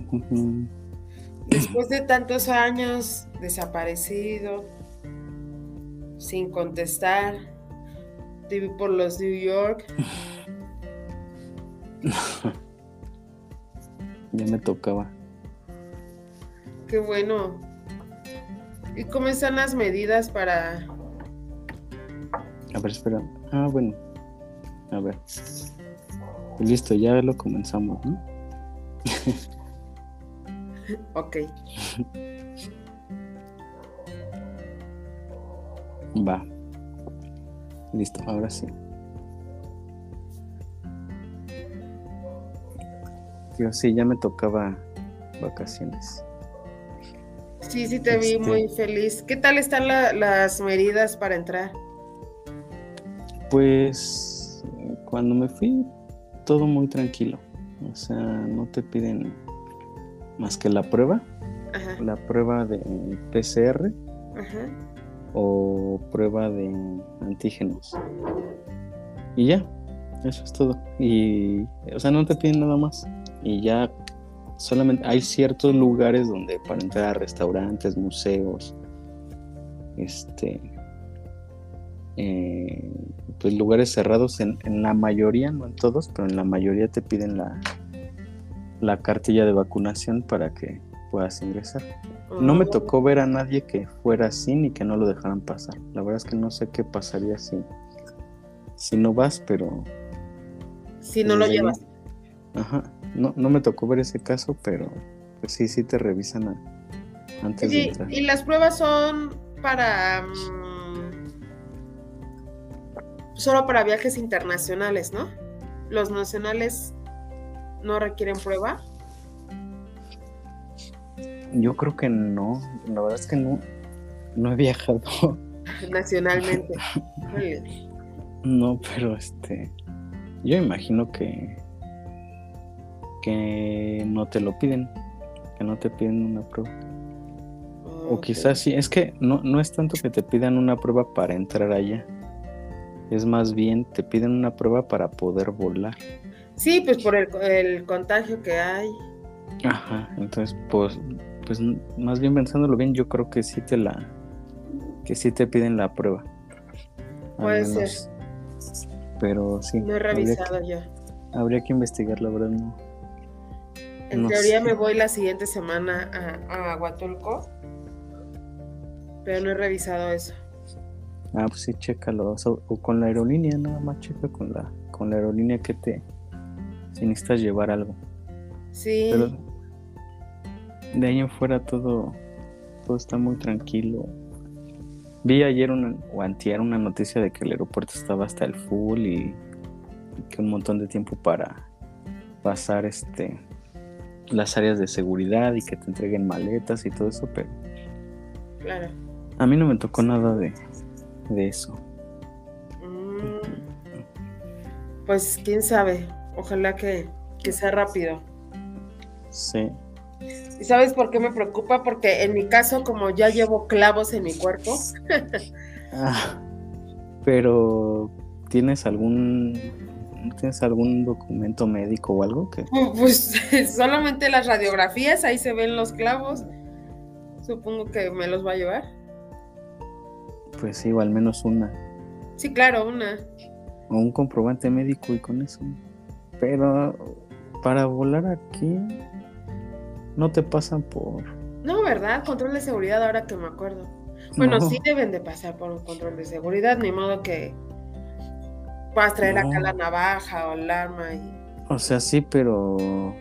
Después de tantos años desaparecido, sin contestar, te por los New York. ya me tocaba. Qué bueno. ¿Y cómo están las medidas para...? A ver, espera. Ah, bueno. A ver. Listo, ya lo comenzamos, ¿no? ok. Va. Listo, ahora sí. Yo sí, ya me tocaba vacaciones. Sí, sí, te vi este muy feliz. ¿Qué tal están las medidas para entrar? Pues cuando me fui, todo muy tranquilo. O sea, no te piden más que la prueba. La prueba de PCR. O prueba de antígenos. Y ya, eso es todo. Y, o sea, no te piden nada más. Y ya solamente hay ciertos lugares donde para entrar a restaurantes, museos, este, eh, pues lugares cerrados en, la mayoría, no en todos, pero en la mayoría te piden la, la cartilla de vacunación para que puedas ingresar. No me tocó ver a nadie que fuera así ni que no lo dejaran pasar. La verdad es que no sé qué pasaría si, si no vas, pero... Si no lo llevas. Ajá. No, no me tocó ver ese caso, pero pues sí, sí te revisan antes de entrar. Y las pruebas son para... Mm, solo para viajes internacionales, ¿no? Los nacionales no requieren prueba. Yo creo que no. La verdad es que no, no he viajado. Nacionalmente. no, pero este. Yo imagino que que no te lo piden, que no te piden una prueba. o quizás sí, es que no, no es tanto que te pidan una prueba para entrar allá, es más bien te piden una prueba para poder volar. Sí, pues por el, contagio que hay. Ajá, entonces pues, pues más bien pensándolo bien, yo creo que sí te la, que sí te piden la prueba. Puede ser. Pero sí. No he revisado ya. Habría que investigar, la verdad no. En teoría me voy la siguiente semana a, a Huatulco, pero no he revisado eso. Ah, pues sí, chécalo. O, con la aerolínea, nada más checa con la, con la aerolínea que te. Si necesitas llevar algo. Sí. Pero de ahí en fuera todo, todo está muy tranquilo. Vi ayer una, o antier una noticia de que el aeropuerto estaba hasta el full y, y que un montón de tiempo para pasar este las áreas de seguridad y que te entreguen maletas y todo eso, pero claro. a mí no me tocó nada de, de eso. Mm. Pues quién sabe, ojalá que, que sea rápido. Sí. ¿Y sabes por qué me preocupa? Porque en mi caso, como ya llevo clavos en mi cuerpo. ah, pero, ¿tienes algún tienes algún documento médico o algo que? Pues solamente las radiografías, ahí se ven los clavos. Supongo que me los va a llevar. Pues sí, o al menos una. Sí, claro, una. O un comprobante médico y con eso. Pero para volar aquí no te pasan por... No, ¿verdad? Control de seguridad ahora que me acuerdo. Bueno, sí deben de pasar por un control de seguridad, ni modo que puedas traer acá la navaja o el arma. Y... O sea, sí, pero.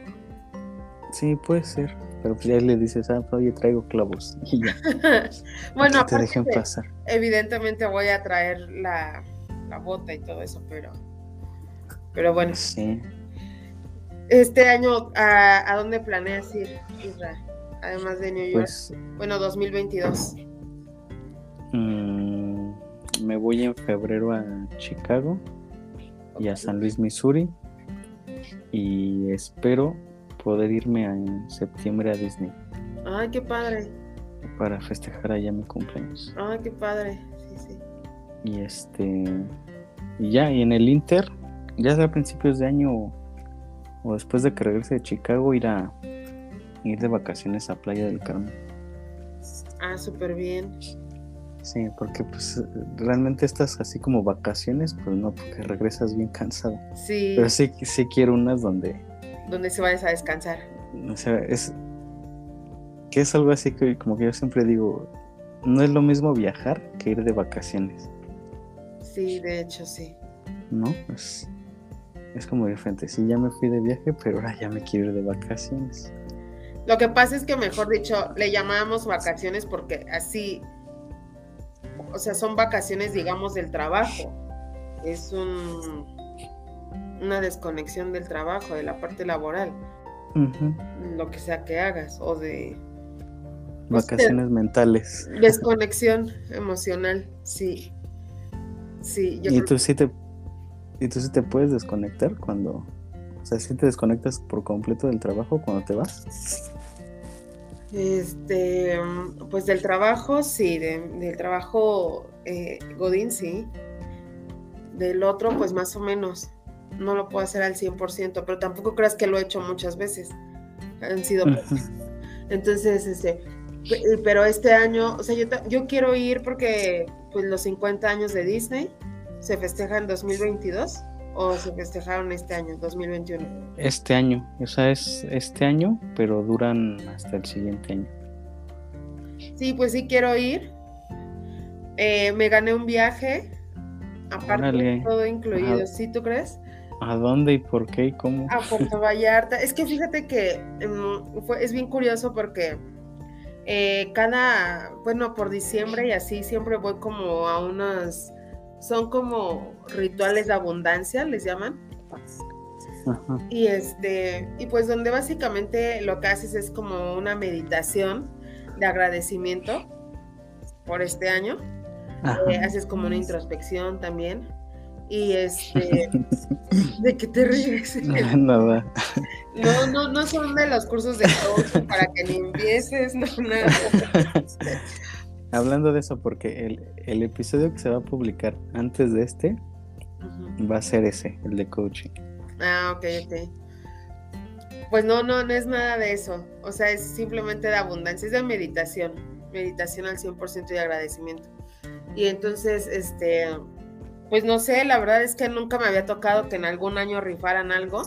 Sí, puede ser. Pero pues ya le dices, ah, oye, traigo clavos. Y ya. bueno, te dejen pasar. Evidentemente voy a traer la, la bota y todo eso, pero. Pero bueno. Sí. Este año, ¿a, a dónde planeas ir, Israel? Además de New York. Pues, bueno, 2022. Mmm, me voy en febrero a Chicago y a San Luis, Missouri. Y espero poder irme en septiembre a Disney. Ay, qué padre. Para festejar allá mi cumpleaños. Ay, qué padre. Sí, sí. Y este. Y ya, y en el Inter, ya sea a principios de año o, después de que regrese de Chicago, ir a, ir de vacaciones a Playa del Carmen. Ah, súper bien. Sí, porque pues realmente estas así como vacaciones, pues no, porque regresas bien cansado. Sí. Pero sí, sí quiero unas donde... Donde se vayas a descansar. O sea, es... Que es algo así que como que yo siempre digo, no es lo mismo viajar que ir de vacaciones. Sí, de hecho sí. ¿No? Es, es como diferente. Sí, ya me fui de viaje, pero ahora ya me quiero ir de vacaciones. Lo que pasa es que, mejor dicho, le llamábamos vacaciones porque así, o sea, son vacaciones, digamos, del trabajo. Es un, una desconexión del trabajo, de la parte laboral. Lo que sea que hagas, o de... Pues, vacaciones mentales. Desconexión emocional, sí. Sí, ¿Y tú sí te ¿Y tú sí te puedes desconectar cuando, o sea, si te desconectas por completo del trabajo cuando te vas? Este, pues del trabajo, sí, del trabajo eh, Godín, sí. Del otro, pues más o menos. No lo puedo hacer al 100%, pero tampoco creas que lo he hecho muchas veces. Han sido... Entonces, este, pero este año, o sea, yo, yo quiero ir porque pues los 50 años de Disney se festeja en 2022 o se festejaron este año, 2021? Este año, o sea, es este año, pero duran hasta el siguiente año. Sí, pues sí quiero ir. Eh, me gané un viaje, aparte de todo incluido, ¿sí tú crees? ¿A dónde y por qué y cómo? A Puerto Vallarta. es que fíjate que em, es bien curioso porque eh, cada, bueno, por diciembre y así siempre voy como a unas son como rituales de abundancia, les llaman. Y este, y pues donde básicamente lo que haces es como una meditación de agradecimiento por este año. Eh, haces como una introspección también. Y este, ¿de qué te ríes? Nada. No, no, no son de los cursos de coaching para que ni empieces, no, nada. Hablando de eso, porque el, episodio que se va a publicar antes de este va a ser ese, el de coaching. Ah, ok, ok. Pues no, no, no es nada de eso. O sea, es simplemente de abundancia, es de meditación. Meditación al 100% de agradecimiento. Y entonces, este, pues no sé, la verdad es que nunca me había tocado que en algún año rifaran algo.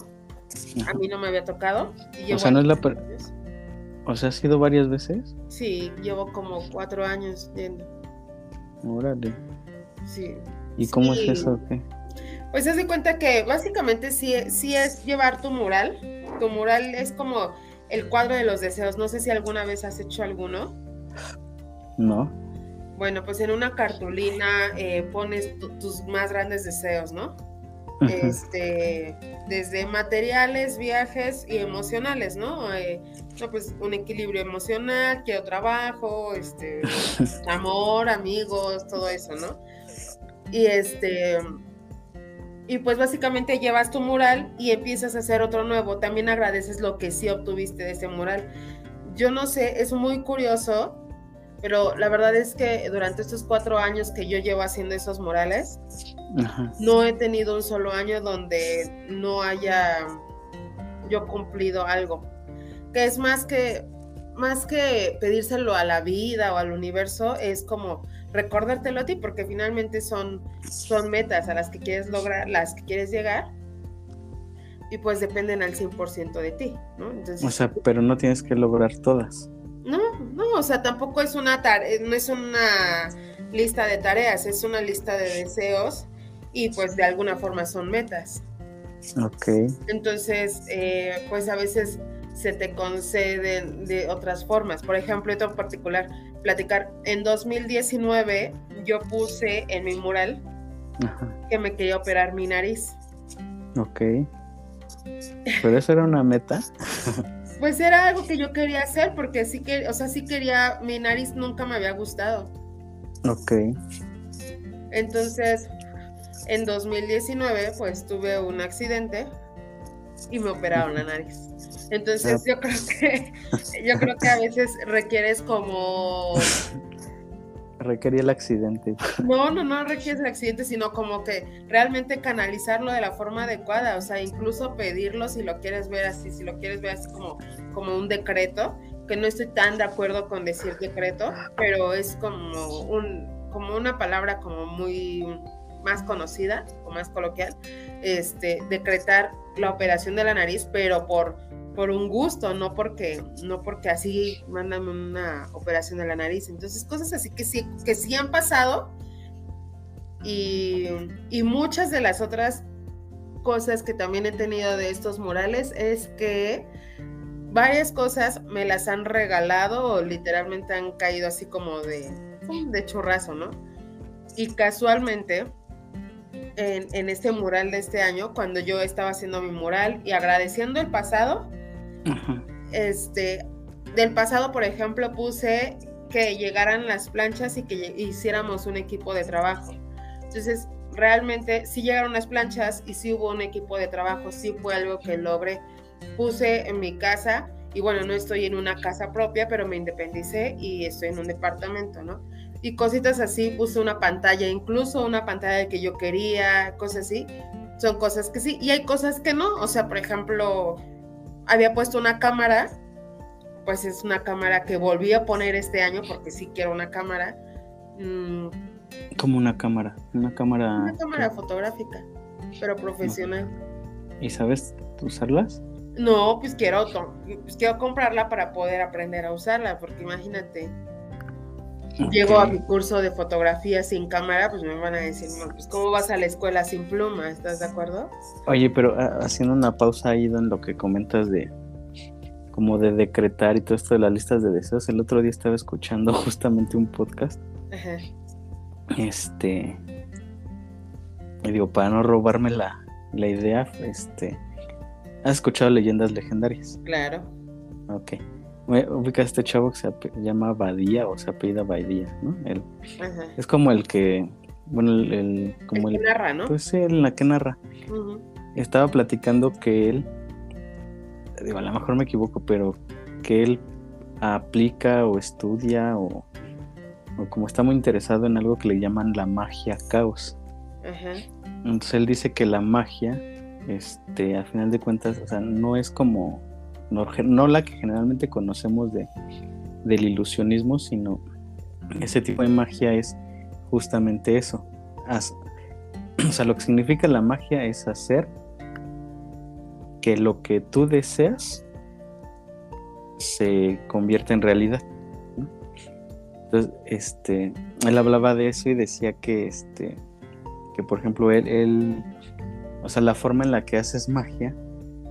A mí no me había tocado. o sea, no es la, ¿O sea, has ido varias veces? Sí, llevo como cuatro años yendo. Órale. Sí. ¿Y cómo es eso? ¿qué? Pues haz de cuenta que básicamente sí, sí es llevar tu mural. Tu mural es como el cuadro de los deseos. No sé si alguna vez has hecho alguno. No. Bueno, pues en una cartulina eh, pones tus más grandes deseos, ¿no? Este, desde materiales, viajes y emocionales, ¿no? Eh, no, pues un equilibrio emocional, quiero trabajo, este, amor, amigos, todo eso, ¿no? Y este, y pues básicamente llevas tu mural y empiezas a hacer otro nuevo. También agradeces lo que sí obtuviste de ese mural. Yo no sé, es muy curioso, pero la verdad es que durante estos cuatro años que yo llevo haciendo esos murales, no he tenido un solo año donde no haya yo cumplido algo que es más que más que pedírselo a la vida o al universo, es como recordártelo a ti, porque finalmente son, son metas a las que quieres lograr, las que quieres llegar, y pues dependen al 100% de ti, ¿no? Entonces, o sea, pero no tienes que lograr todas. No, no, o sea, tampoco es una tarea, no es una lista de tareas, es una lista de deseos y pues de alguna forma son metas. Ok. Entonces, eh, pues a veces se te conceden de otras formas. Por ejemplo, esto en particular, platicar. En 2019 yo puse en mi mural que me quería operar mi nariz. Ok. ¿Pero eso era una meta? pues era algo que yo quería hacer porque sí que, o sea, sí quería, mi nariz nunca me había gustado. Ok. Entonces, en 2019 pues tuve un accidente y me operaron la nariz. Entonces yo creo que yo creo que a veces requieres como requería el accidente. No, no, no requiere el accidente, sino como que realmente canalizarlo de la forma adecuada, o sea, incluso pedirlo si lo quieres ver así, si lo quieres ver así como, como un decreto, que no estoy tan de acuerdo con decir decreto, pero es como un, como una palabra como muy más conocida o más coloquial, este, decretar la operación de la nariz, pero por por un gusto, no porque, no porque así mandan una operación de la nariz. Entonces, cosas así que sí, que sí han pasado. Y, y muchas de las otras cosas que también he tenido de estos murales es que varias cosas me las han regalado o literalmente han caído así como de, de churrazo, ¿no? Y casualmente, en, en, este mural de este año, cuando yo estaba haciendo mi mural y agradeciendo el pasado, este, del pasado, por ejemplo, puse que llegaran las planchas y que hiciéramos un equipo de trabajo. Entonces, realmente sí llegaron las planchas y sí hubo un equipo de trabajo, sí fue algo que logré. Puse en mi casa y bueno, no estoy en una casa propia, pero me independicé y estoy en un departamento, ¿no? Y cositas así, puse una pantalla, incluso una pantalla que yo quería, cosas así. Son cosas que sí, y hay cosas que no. O sea, por ejemplo, había puesto una cámara, pues es una cámara que volví a poner este año porque sí quiero una cámara. Mm. Como una cámara, una cámara. Una cámara fotográfica, pero profesional. ¿Y sabes usarlas? No, pues quiero, pues quiero comprarla para poder aprender a usarla, porque imagínate, llego a mi curso de fotografía sin cámara, pues me van a decir, pues ¿cómo vas a la escuela sin pluma? ¿Estás de acuerdo? Oye, pero ah, haciendo una pausa ahí en lo que comentas de como de decretar y todo esto de las listas de deseos, el otro día estaba escuchando justamente un podcast. Ajá. Este, y digo, para no robarme la, la idea, este, ¿has escuchado leyendas legendarias? Claro. Ok ubica este chavo que se llama Badía o se apellida Badía, ¿no? Es como el que, bueno, el, como el, que narra, ¿no? Pues sí, el la que narra. Estaba platicando que él, digo, a lo mejor me equivoco, pero que él aplica o estudia o, o como está muy interesado en algo que le llaman la magia caos. Entonces él dice que la magia, este, a final de cuentas, o sea, no es como no, la que generalmente conocemos de, del ilusionismo, sino ese tipo de magia es justamente eso. o sea, lo que significa la magia es hacer que lo que tú deseas se convierta en realidad. Entonces, este, él hablaba de eso y decía que, este, que por ejemplo, él, él, o sea, la forma en la que haces magia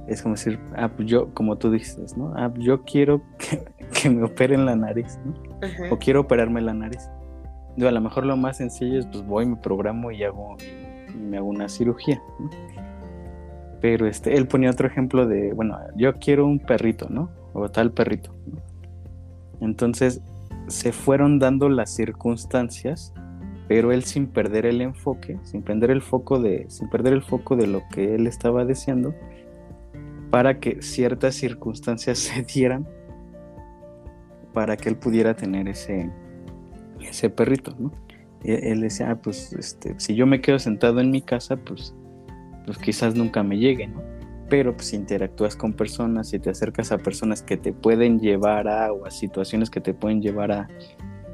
es como decir, ah, pues yo, como tú dices, ¿no? Ah, yo quiero que, me operen la nariz, ¿no? O quiero operarme la nariz. Digo, a lo mejor lo más sencillo es, pues voy, me programo y hago, me hago una cirugía, ¿no? Pero este, él ponía otro ejemplo de, bueno, yo quiero un perrito, ¿no? O tal perrito, ¿no? Entonces, se fueron dando las circunstancias, pero él sin perder el enfoque, sin perder el foco de, sin perder el foco de lo que él estaba deseando, para que ciertas circunstancias se dieran para que él pudiera tener ese, ese perrito, ¿no? Él decía, ah, pues este, si yo me quedo sentado en mi casa, pues, pues quizás nunca me llegue, ¿no? Pero pues si interactúas con personas, si te acercas a personas que te pueden llevar a, o a situaciones que te pueden llevar a,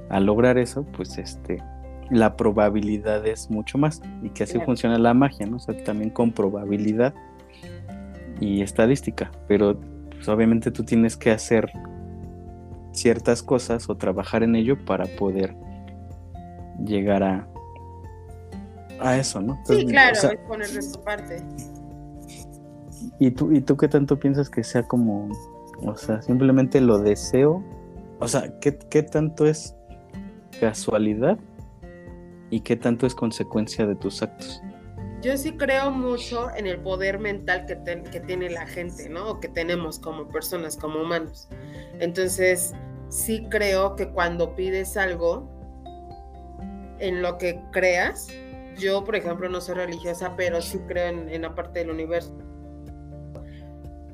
a lograr eso, pues este, la probabilidad es mucho más. Y que así funciona la magia, ¿no? O sea, también con probabilidad y estadística, pero pues, obviamente tú tienes que hacer ciertas cosas o trabajar en ello para poder llegar a a eso, ¿no? sí, claro, es poner de tu parte. ¿Y tú, ¿Y tú qué tanto piensas que sea como, o sea, simplemente lo deseo? O sea, ¿qué, qué tanto es casualidad y qué tanto es consecuencia de tus actos? Yo sí creo mucho en el poder mental que, tiene la gente, ¿no? O que tenemos como personas, como humanos. Entonces, sí creo que cuando pides algo en lo que creas, yo, por ejemplo, no soy religiosa, pero sí creo en, la parte del universo.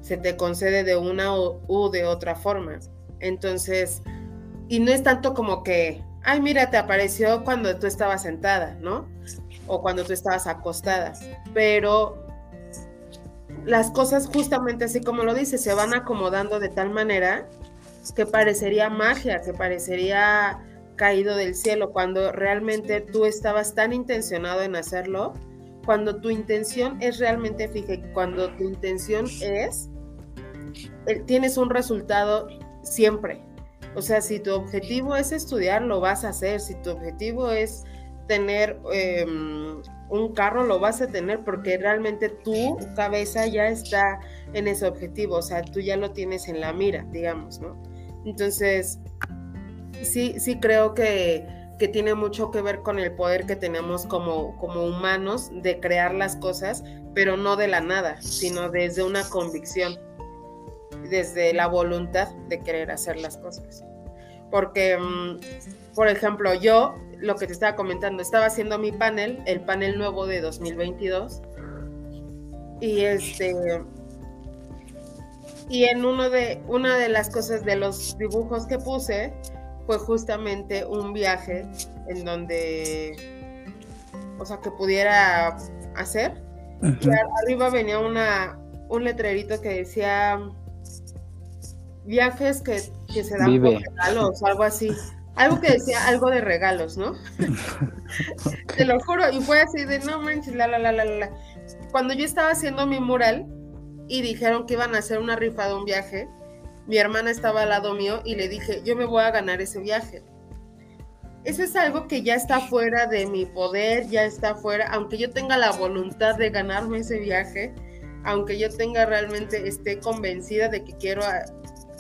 Se te concede de una u, de otra forma. Entonces, y no es tanto como que ay, mira, te apareció cuando tú estabas sentada, ¿no? O cuando tú estabas acostada. Pero las cosas justamente así como lo dice, se van acomodando de tal manera que parecería magia, que parecería caído del cielo, cuando realmente tú estabas tan intencionado en hacerlo, cuando tu intención es realmente fija, cuando tu intención es, eh, tienes un resultado siempre. O sea, si tu objetivo es estudiar, lo vas a hacer. Si tu objetivo es tener em, un carro, lo vas a tener porque realmente tu cabeza ya está en ese objetivo. O sea, tú ya lo tienes en la mira, digamos, ¿no? Entonces, sí, sí creo que, que tiene mucho que ver con el poder que tenemos como, como humanos de crear las cosas, pero no de la nada, sino desde una convicción, desde la voluntad de querer hacer las cosas. Porque, mm, por ejemplo, yo, lo que te estaba comentando, estaba haciendo mi panel, el panel nuevo de 2022, y este y en uno de, una de las cosas de los dibujos que puse fue justamente un viaje en donde, o sea, que pudiera hacer. Y arriba venía una, un letrerito que decía viajes que, se dan por regalos, algo así. Algo que decía algo de regalos, ¿no? Te lo juro, y fue así de no manches, la, la, la, la, la. Cuando yo estaba haciendo mi mural, y dijeron que iban a hacer una rifa de un viaje. Mi hermana estaba al lado mío y le dije, yo me voy a ganar ese viaje. Eso es algo que ya está fuera de mi poder, ya está fuera, aunque yo tenga la voluntad de ganarme ese viaje, aunque yo tenga realmente, esté convencida de que quiero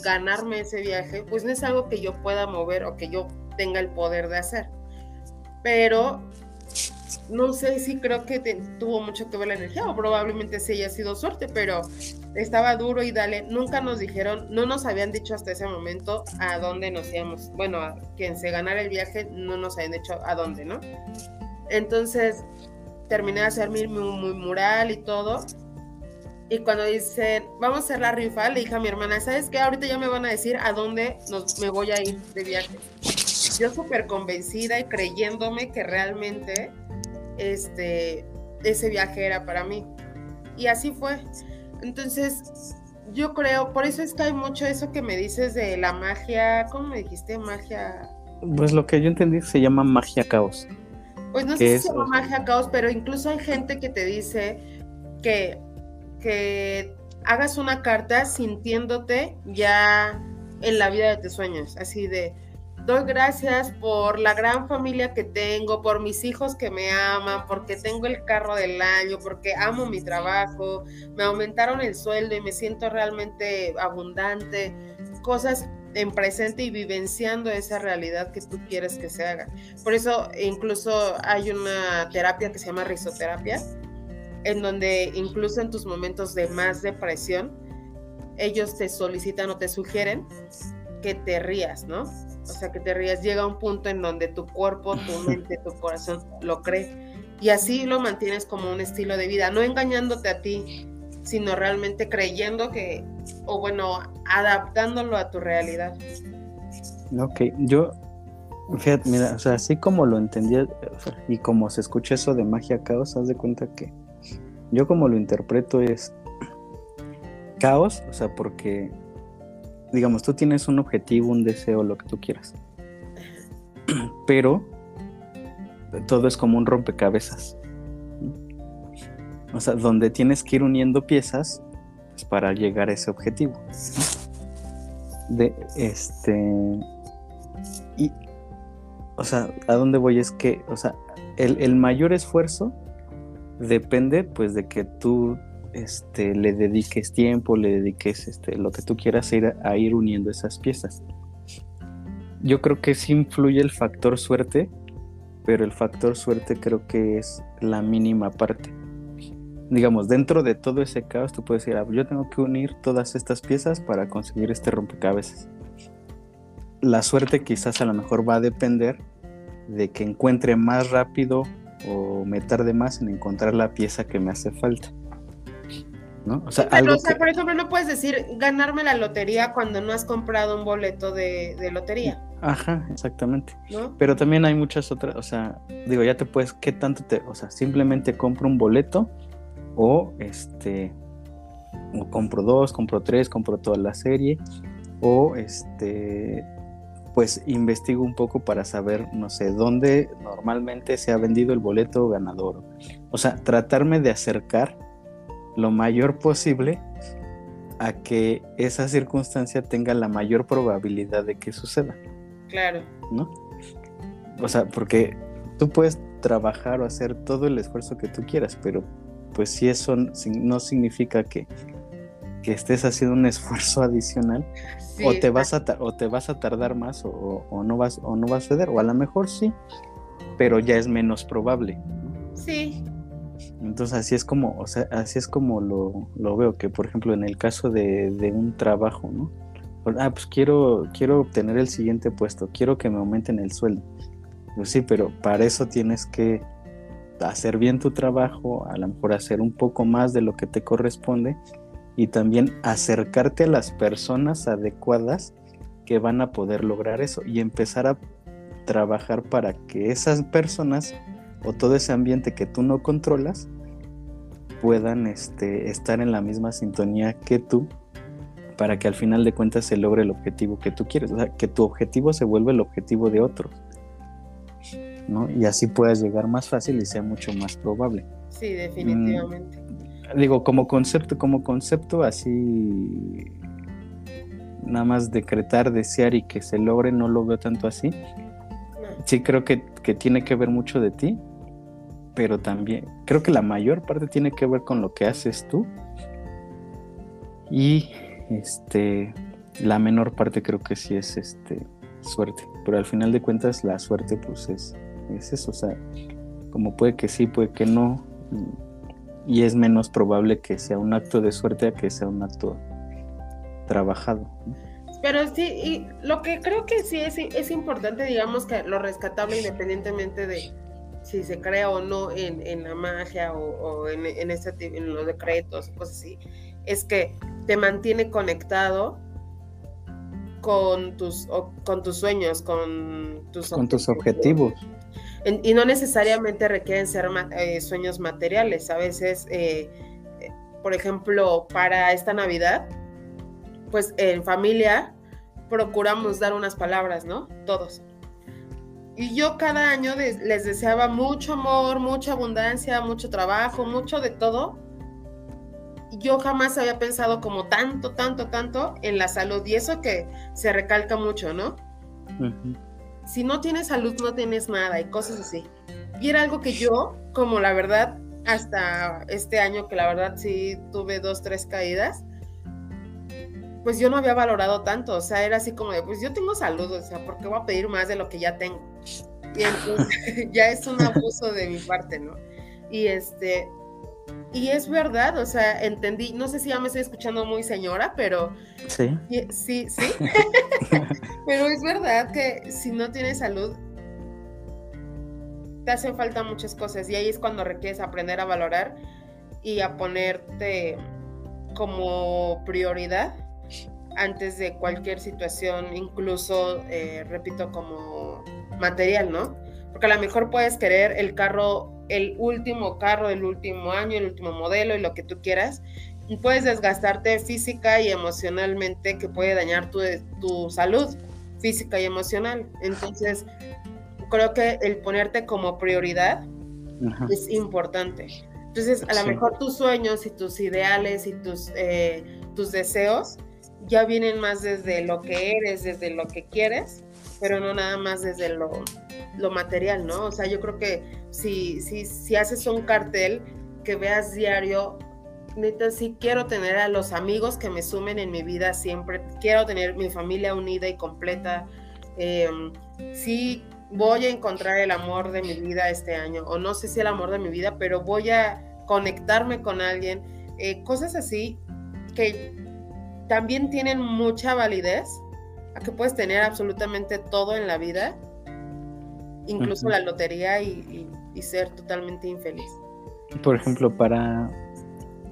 ganarme ese viaje, pues no es algo que yo pueda mover o que yo tenga el poder de hacer. Pero no sé si creo que tuvo mucho que ver la energía o probablemente sí haya sido suerte, pero estaba duro y dale. Nunca nos dijeron, no nos habían dicho hasta ese momento a dónde nos íbamos. Bueno, a quien se ganara el viaje no nos habían dicho a dónde, ¿no? Entonces terminé de hacer mi, mural y todo. Y cuando dicen, vamos a hacer la rifa, le dije a mi hermana, ¿sabes qué? Ahorita ya me van a decir a dónde nos, me voy a ir de viaje. Yo súper convencida y creyéndome que realmente este, ese viaje era para mí. Y así fue. Entonces, yo creo, por eso es que hay mucho eso que me dices de la magia, ¿cómo me dijiste? Magia. Pues lo que yo entendí se llama magia caos. Pues no sé si se llama magia caos, pero incluso hay gente que te dice que, que hagas una carta sintiéndote ya en la vida de tus sueños, así de, doy gracias por la gran familia que tengo, por mis hijos que me aman, porque tengo el carro del año, porque amo mi trabajo, me aumentaron el sueldo y me siento realmente abundante, cosas en presente y vivenciando esa realidad que tú quieres que se haga. Por eso incluso hay una terapia que se llama risoterapia, en donde incluso en tus momentos de más depresión, ellos te solicitan o te sugieren que te rías, ¿no? O sea, que te rías. Llega un punto en donde tu cuerpo, tu mente, tu corazón lo cree. Y así lo mantienes como un estilo de vida, no engañándote a ti, sino realmente creyendo que, o bueno, adaptándolo a tu realidad. Ok, yo, fíjate, mira, o sea, así como lo entendía y como se escucha eso de magia caos, haz de cuenta que yo como lo interpreto es caos, o sea, porque digamos, tú tienes un objetivo, un deseo, lo que tú quieras. Pero todo es como un rompecabezas. O sea, donde tienes que ir uniendo piezas pues, para llegar a ese objetivo. De este. Y. O sea, a dónde voy es que, o sea, el, el mayor esfuerzo depende pues de que tú este, le dediques tiempo, le dediques este, lo que tú quieras ir a, ir uniendo esas piezas. Yo creo que sí influye el factor suerte, pero el factor suerte creo que es la mínima parte. Digamos, dentro de todo ese caos, tú puedes decir, ah, yo tengo que unir todas estas piezas para conseguir este rompecabezas. La suerte quizás a lo mejor va a depender de que encuentre más rápido o me tarde más en encontrar la pieza que me hace falta. O sea, pero, o sea por ejemplo, no puedes decir ganarme la lotería cuando no has comprado un boleto de, lotería. Ajá, exactamente. Pero también hay muchas otras, o sea, digo, ya te puedes, ¿qué tanto te, o sea, simplemente compro un boleto o este, o compro dos, compro tres, compro toda la serie o este, pues investigo un poco para saber, no sé, dónde normalmente se ha vendido el boleto ganador. O sea, tratarme de acercar lo mayor posible a que esa circunstancia tenga la mayor probabilidad de que suceda. Claro. ¿No? O sea, porque tú puedes trabajar o hacer todo el esfuerzo que tú quieras, pero pues si eso no significa que, que estés haciendo un esfuerzo adicional, o, te vas a o te vas a tardar más o, no vas, o no va a suceder, o a lo mejor sí, pero ya es menos probable. Sí. Entonces así es como, o sea, así es como lo, lo veo, que por ejemplo en el caso de, de un trabajo, ¿no? ah, pues quiero, quiero obtener el siguiente puesto, quiero que me aumenten el sueldo. Pues sí, pero para eso tienes que hacer bien tu trabajo, a lo mejor hacer un poco más de lo que te corresponde y también acercarte a las personas adecuadas que van a poder lograr eso y empezar a trabajar para que esas personas o todo ese ambiente que tú no controlas puedan este, estar en la misma sintonía que tú para que al final de cuentas se logre el objetivo que tú quieres, o sea, que tu objetivo se vuelva el objetivo de otros, ¿no? Y así puedas llegar más fácil y sea mucho más probable. Sí, definitivamente. Digo, como concepto, como concepto así, nada más decretar, desear y que se logre, no lo veo tanto así. Sí creo que, que tiene que ver mucho de ti, pero también creo que la mayor parte tiene que ver con lo que haces tú y este, la menor parte creo que sí es este, suerte, pero al final de cuentas la suerte pues es, es eso, o sea, como puede que sí, puede que no, y es menos probable que sea un acto de suerte a que sea un acto trabajado. Pero sí, y lo que creo que sí es, es importante, digamos que lo rescatable independientemente de si se crea o no en, en la magia o, o en, en, este, en los decretos, cosas así, es que te mantiene conectado con tus, con tus sueños, con tus, con tus objetivos. Y no necesariamente requieren ser eh, sueños materiales. A veces, eh, eh, por ejemplo, para esta Navidad, pues en familia procuramos dar unas palabras, ¿no? Todos. Y yo cada año les deseaba mucho amor, mucha abundancia, mucho trabajo, mucho de todo yo jamás había pensado como tanto, tanto, tanto en la salud y eso que se recalca mucho, ¿no? Si no tienes salud no tienes nada y cosas así. Y era algo que yo, como la verdad, hasta este año que la verdad sí tuve dos, tres caídas, pues yo no había valorado tanto, o sea, era así como de, pues yo tengo salud, o sea, ¿por qué voy a pedir más de lo que ya tengo? Y entonces ya es un abuso de mi parte, ¿no? Y este, y es verdad, o sea, entendí, no sé si ya me estoy escuchando muy señora, pero sí, sí, sí, pero es verdad que si no tienes salud, te hacen falta muchas cosas. Y ahí es cuando requieres aprender a valorar y a ponerte como prioridad antes de cualquier situación, incluso, eh, repito, como material, ¿no? Porque a lo mejor puedes querer el carro el último carro del último año, el último modelo y lo que tú quieras. Y puedes desgastarte física y emocionalmente que puede dañar tu, tu salud física y emocional. Entonces, creo que el ponerte como prioridad es importante. Entonces, a lo mejor tus sueños y tus ideales y tus, eh, tus deseos ya vienen más desde lo que eres, desde lo que quieres, pero no nada más desde lo, lo material, ¿no? O sea, yo creo que si, si, si haces un cartel que veas diario, neta, sí quiero tener a los amigos que me sumen en mi vida siempre, quiero tener mi familia unida y completa, em, sí voy a encontrar el amor de mi vida este año, o no sé si el amor de mi vida, pero voy a conectarme con alguien, eh, cosas así que también tienen mucha validez, a que puedes tener absolutamente todo en la vida, incluso la lotería y, ser totalmente infeliz. Por ejemplo, para,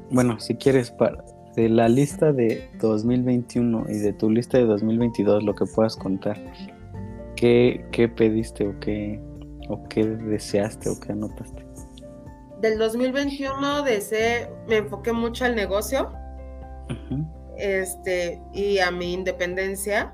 bueno, si quieres, para de la lista de 2021 y de tu lista de 2022, lo que puedas contar, ¿Qué, qué pediste o qué, o qué deseaste o qué anotaste? Del 2021 deseé, me enfoqué mucho al negocio este, y a mi independencia.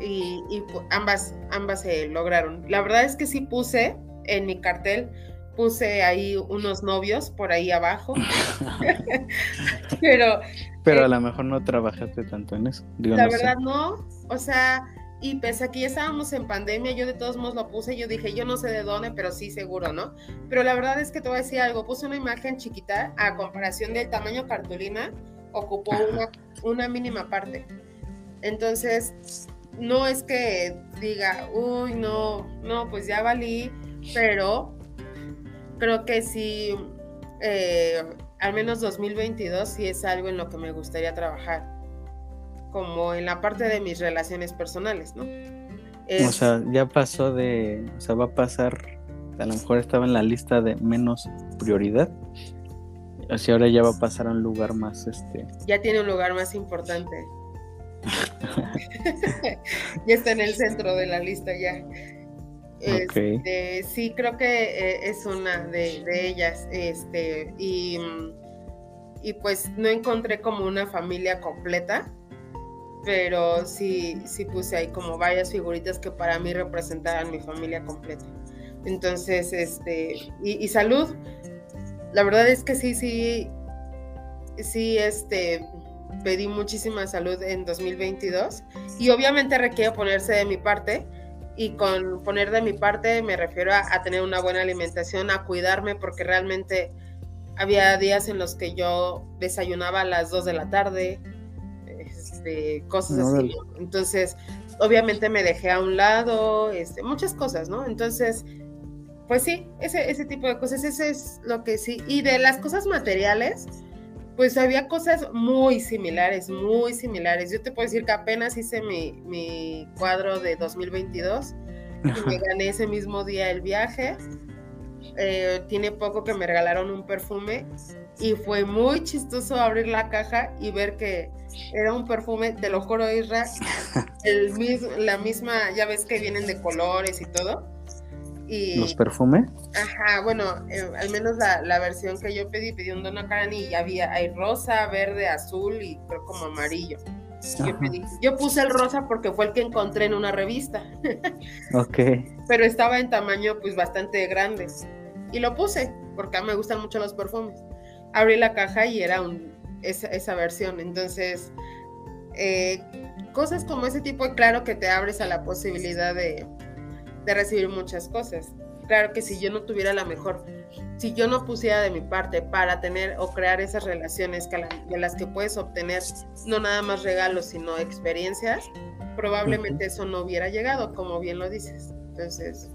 Y, ambas, ambas se lograron. La verdad es que sí puse en mi cartel, puse ahí unos novios por ahí abajo. pero. Pero a eh, lo mejor no trabajaste tanto en eso. la verdad no. O sea, y pese a que ya estábamos en pandemia, yo de todos modos lo puse, yo dije, yo no sé de dónde, pero sí seguro, ¿no? Pero la verdad es que te voy a decir algo, puse una imagen chiquita a comparación del tamaño cartulina, ocupó una, una mínima parte. Entonces, no es que diga, uy, no, no, pues ya valí, pero creo que sí, eh, al menos 2022 sí es algo en lo que me gustaría trabajar como en la parte de mis relaciones personales, ¿no? O sea, ya pasó de, o sea, va a pasar, a lo mejor estaba en la lista de menos prioridad, así ahora ya va a pasar a un lugar más, este... Ya tiene un lugar más importante. ya está en el centro de la lista ya. Este, sí, creo que eh, es una de, de, ellas. Este, y, y pues no encontré como una familia completa pero sí, sí puse ahí como varias figuritas que para mí representaban mi familia completa. Entonces, este, y, salud, la verdad es que sí, sí, sí, este, pedí muchísima salud en 2022 y obviamente requiere ponerse de mi parte y con poner de mi parte me refiero a, a, tener una buena alimentación, a cuidarme porque realmente había días en los que yo desayunaba a las 2 de la tarde, este, cosas así. Entonces, obviamente me dejé a un lado, este, muchas cosas, ¿no? Entonces, pues sí, ese, ese tipo de cosas, ese es lo que sí. Y de las cosas materiales, pues había cosas muy similares, muy similares. Yo te puedo decir que apenas hice mi, mi cuadro de 2022 y me gané ese mismo día el viaje. Eh, tiene poco que me regalaron un perfume y fue muy chistoso abrir la caja y ver que era un perfume, te lo juro, Isra, el la misma, ya ves que vienen de colores y todo. Y, ¿Los perfumes? Ajá, bueno, eh, al menos la, versión que yo pedí, pedí un Donna Karan y había, hay rosa, verde, azul y creo como amarillo. Yo, pedí, yo, puse el rosa porque fue el que encontré en una revista. ok. Pero estaba en tamaño pues bastante grande. Y lo puse porque a mí me gustan mucho los perfumes abrí la caja y era un, esa, versión. Entonces, eh, cosas como ese tipo, claro que te abres a la posibilidad de, recibir muchas cosas. Claro que si yo no tuviera la mejor, si yo no pusiera de mi parte para tener o crear esas relaciones que de las que puedes obtener no nada más regalos, sino experiencias, probablemente eso no hubiera llegado, como bien lo dices. Entonces...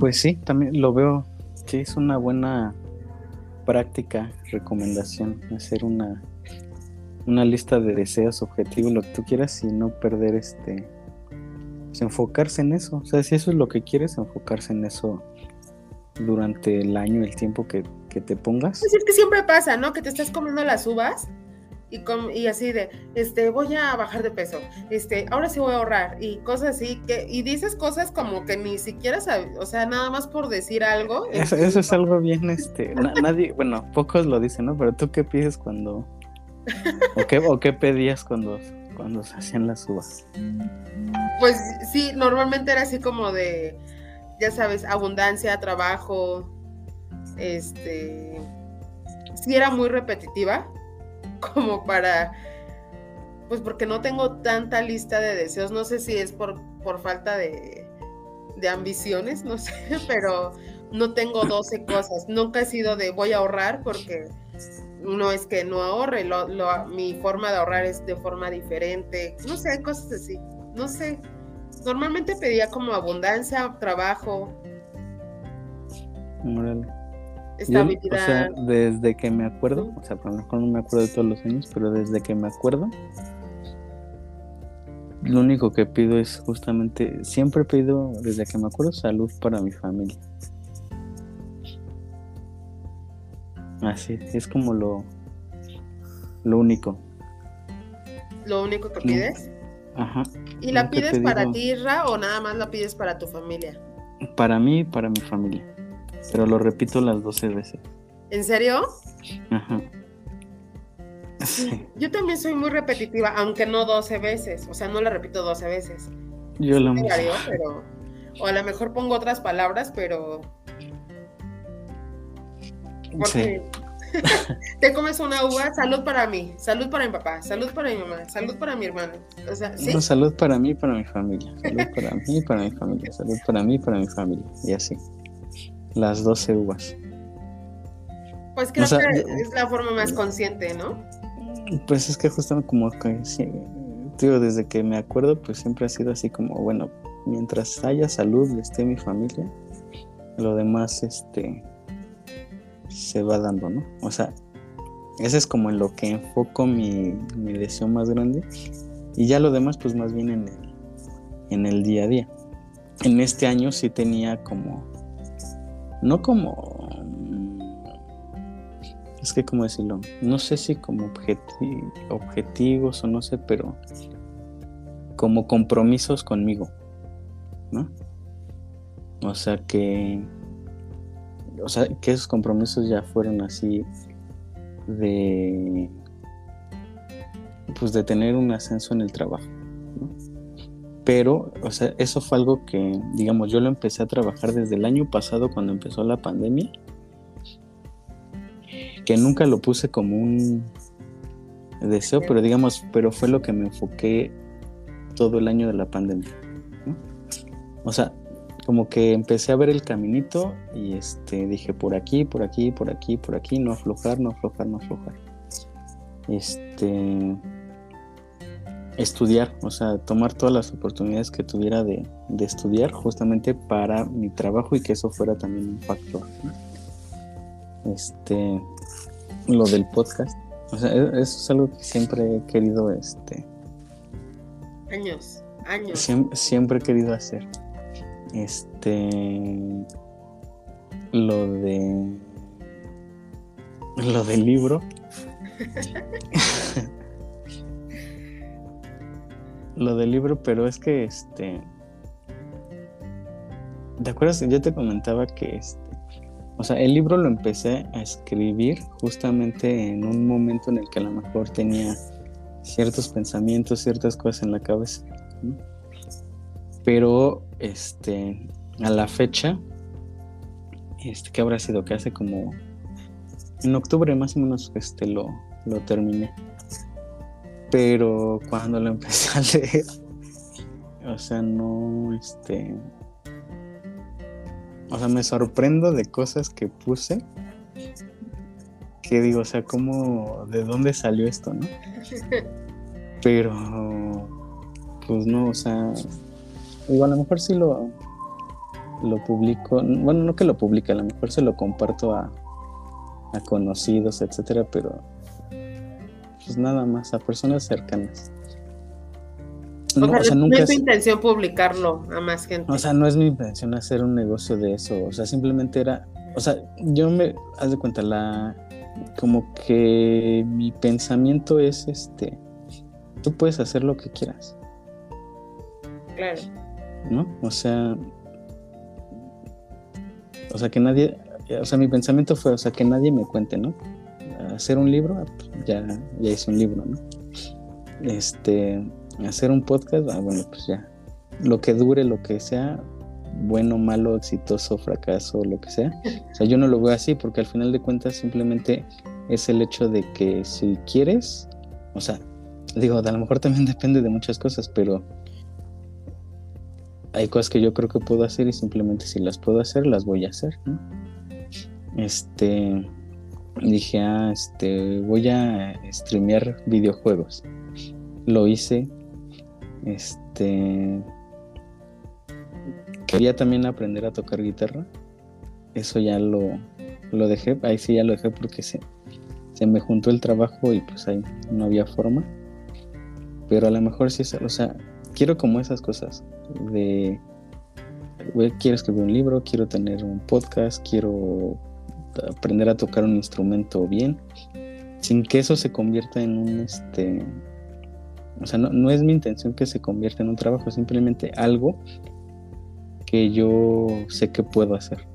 Pues sí, también lo veo, que es una buena práctica recomendación, hacer una, una lista de deseos, objetivos, lo que tú quieras y no perder este, pues enfocarse en eso. O sea, si eso es lo que quieres, enfocarse en eso durante el año, el tiempo que, que te pongas. Es que siempre pasa, ¿no? Que te estás comiendo las uvas y, y así de, este, voy a bajar de peso, este, ahora sí voy a ahorrar y cosas así, que, y dices cosas como que ni siquiera sabes, o sea, nada más por decir algo. Eso, eso es algo bien, este, nadie, bueno, pocos lo dicen, ¿no? Pero tú qué pides cuando, o qué, o qué pedías cuando, cuando se hacían las uvas. Pues sí, normalmente era así como de, ya sabes, abundancia, trabajo, este, sí era muy repetitiva como para, pues porque no tengo tanta lista de deseos, no sé si es por, por falta de, de ambiciones, no sé, pero no tengo 12 cosas, nunca he sido de voy a ahorrar porque no es que no ahorre, lo, mi forma de ahorrar es de forma diferente, no sé, cosas así, no sé. Normalmente pedía como abundancia, trabajo. o sea, desde que me acuerdo, o sea, a lo mejor no me acuerdo de todos los años, pero desde que me acuerdo, lo único que pido es justamente, siempre pido, desde que me acuerdo, salud para mi familia. Así, es como lo, lo único. ¿Lo único que pides? Ajá. ¿Y la pides para digo. ti, Isra, o nada más la pides para tu familia? Para mí y para mi familia. Pero lo repito las 12 veces. ¿En serio? Ajá. Sí. Yo también soy muy repetitiva, aunque no 12 veces. O sea, no la repito 12 veces. Yo la Me varió, pero. O a lo mejor pongo otras palabras, pero. Porque te comes una uva, salud para mí, salud para mi papá, salud para mi mamá, salud para mi hermano. O sea, sí. No, salud para mí y para mi familia. Salud para mí y para mi familia. Salud para mí y para mi familia. Y así. Las 12 uvas. Pues creo o sea, que es la forma más consciente, ¿no? Pues es que justamente como que, digo, desde que me acuerdo, pues siempre ha sido así como, bueno, mientras haya salud esté mi familia, lo demás, este, se va dando, ¿no? O sea, ese es como en lo que enfoco mi, mi deseo más grande y ya lo demás, pues más bien en el, en el día a día. En este año sí tenía como, no como, mm, es que cómo decirlo, no sé si como objeti- objetivos o no sé, pero como compromisos conmigo, ¿no? O sea que, o sea que esos compromisos ya fueron así de, pues de tener un ascenso en el trabajo. Pero, o sea, eso fue algo que, digamos, yo lo empecé a trabajar desde el año pasado cuando empezó la pandemia que nunca lo puse como un deseo, pero digamos, pero fue lo que me enfoqué todo el año de la pandemia. O sea, como que empecé a ver el caminito y este dije por aquí, por aquí, por aquí, por aquí, no aflojar, no aflojar, no aflojar. Este estudiar, o sea, tomar todas las oportunidades que tuviera de, de estudiar justamente para mi trabajo y que eso fuera también un factor. ¿no? Este, lo del podcast. O sea, e- eso es algo que siempre he querido, este, Años, años. siempre, siempre he querido hacer. Este, lo de, lo del libro. lo del libro, pero es que, este, ¿te acuerdas? Yo te comentaba que, este, o sea, el libro lo empecé a escribir justamente en un momento en el que a lo mejor tenía ciertos pensamientos, ciertas cosas en la cabeza. Pero, este, a la fecha, este, que habrá sido? Que hace como, en octubre más o menos, este, lo, lo terminé. Pero cuando lo empecé a leer, o sea, no, este, o sea, me sorprendo de cosas que puse. Que digo, o sea, ¿cómo, de dónde salió esto, no? Pero, pues no, o sea, digo, a lo mejor sí lo, lo publico, bueno, no que lo publique, a lo mejor se lo comparto a, a conocidos, etcétera, pero pues nada más, a personas cercanas. No, o sea, o sea, no nunca es tu intención publicarlo a más gente. o sea, no es mi intención hacer un negocio de eso. O sea, simplemente era. O sea, yo me. Haz de cuenta, la. Como que mi pensamiento es este. Tú puedes hacer lo que quieras, claro. ¿No? O sea. O sea, que nadie. O sea, mi pensamiento fue, o sea, que nadie me cuente, ¿no? Hacer un libro, ah, pues, ya, ya hice un libro, ¿no? Este. Hacer un podcast, ah, bueno, pues ya. Lo que dure, lo que sea, bueno, malo, exitoso, fracaso, lo que sea. O sea, yo no lo veo así porque al final de cuentas simplemente es el hecho de que si quieres, o sea, digo, a lo mejor también depende de muchas cosas, pero hay cosas que yo creo que puedo hacer y simplemente si las puedo hacer, las voy a hacer. Este, dije, ah, este, voy a streamear videojuegos. Lo hice, este, quería también aprender a tocar guitarra. Eso ya lo, lo dejé, ahí sí ya lo dejé porque se, se me juntó el trabajo y pues ahí no había forma. Pero a lo mejor sí, o sea, quiero como esas cosas de, quiero escribir un libro, quiero tener un podcast, quiero aprender a tocar un instrumento bien, sin que eso se convierta en un, este, O sea, no, no es mi intención que se convierta en un trabajo, simplemente algo que yo sé que puedo hacer.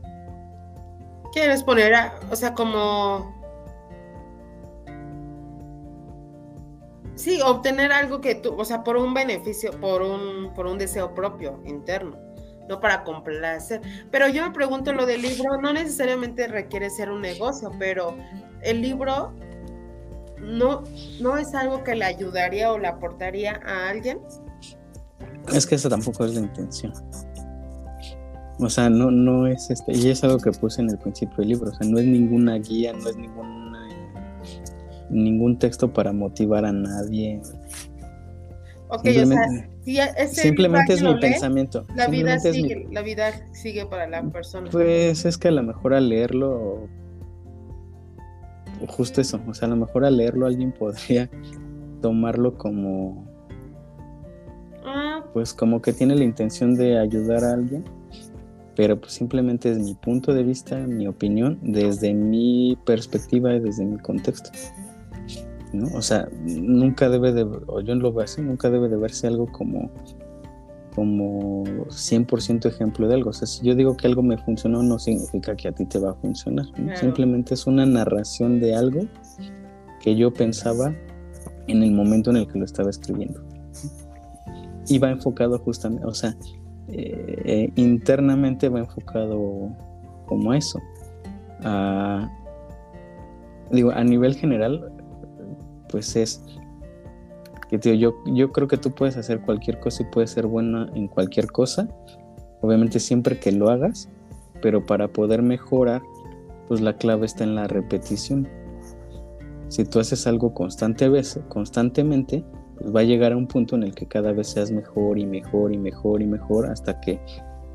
¿Quieres poner, o sea, como... Sí, obtener algo que tú, o sea, por un beneficio, por un, por un deseo propio, interno, no para complacer. Pero yo me pregunto lo del libro, no necesariamente requiere ser un negocio, pero el libro no, no es algo que le ayudaría o le aportaría a alguien. Es que esa tampoco es la intención. O sea, no, no es este, y es algo que puse en el principio del libro, o sea, no es ninguna guía, no es ninguna, ningún texto para motivar a nadie. Ok, simplemente, o sea, simplemente es mi pensamiento. La vida, sigue, la vida sigue para la persona. Pues es que a lo mejor al leerlo, justo eso, o sea, a lo mejor al leerlo alguien podría tomarlo como, ah. pues como que tiene la intención de ayudar a alguien pero pues simplemente es mi punto de vista, mi opinión, desde mi perspectiva y desde mi contexto. ¿No? O sea, nunca debe de, o yo lo veo así, nunca debe de verse algo como, como 100% ejemplo de algo. O sea, si yo digo que algo me funcionó, no significa que a ti te va a funcionar. Simplemente es una narración de algo que yo pensaba en el momento en el que lo estaba escribiendo. Y va enfocado justamente, o sea, eh, internamente va enfocado como eso. digo, a nivel general, pues es que tío, yo, yo creo que tú puedes hacer cualquier cosa y puedes ser buena en cualquier cosa. Obviamente siempre que lo hagas, pero para poder mejorar, pues la clave está en la repetición. Si tú haces algo constante, constantemente, pues va a llegar a un punto en el que cada vez seas mejor y mejor y mejor y mejor hasta que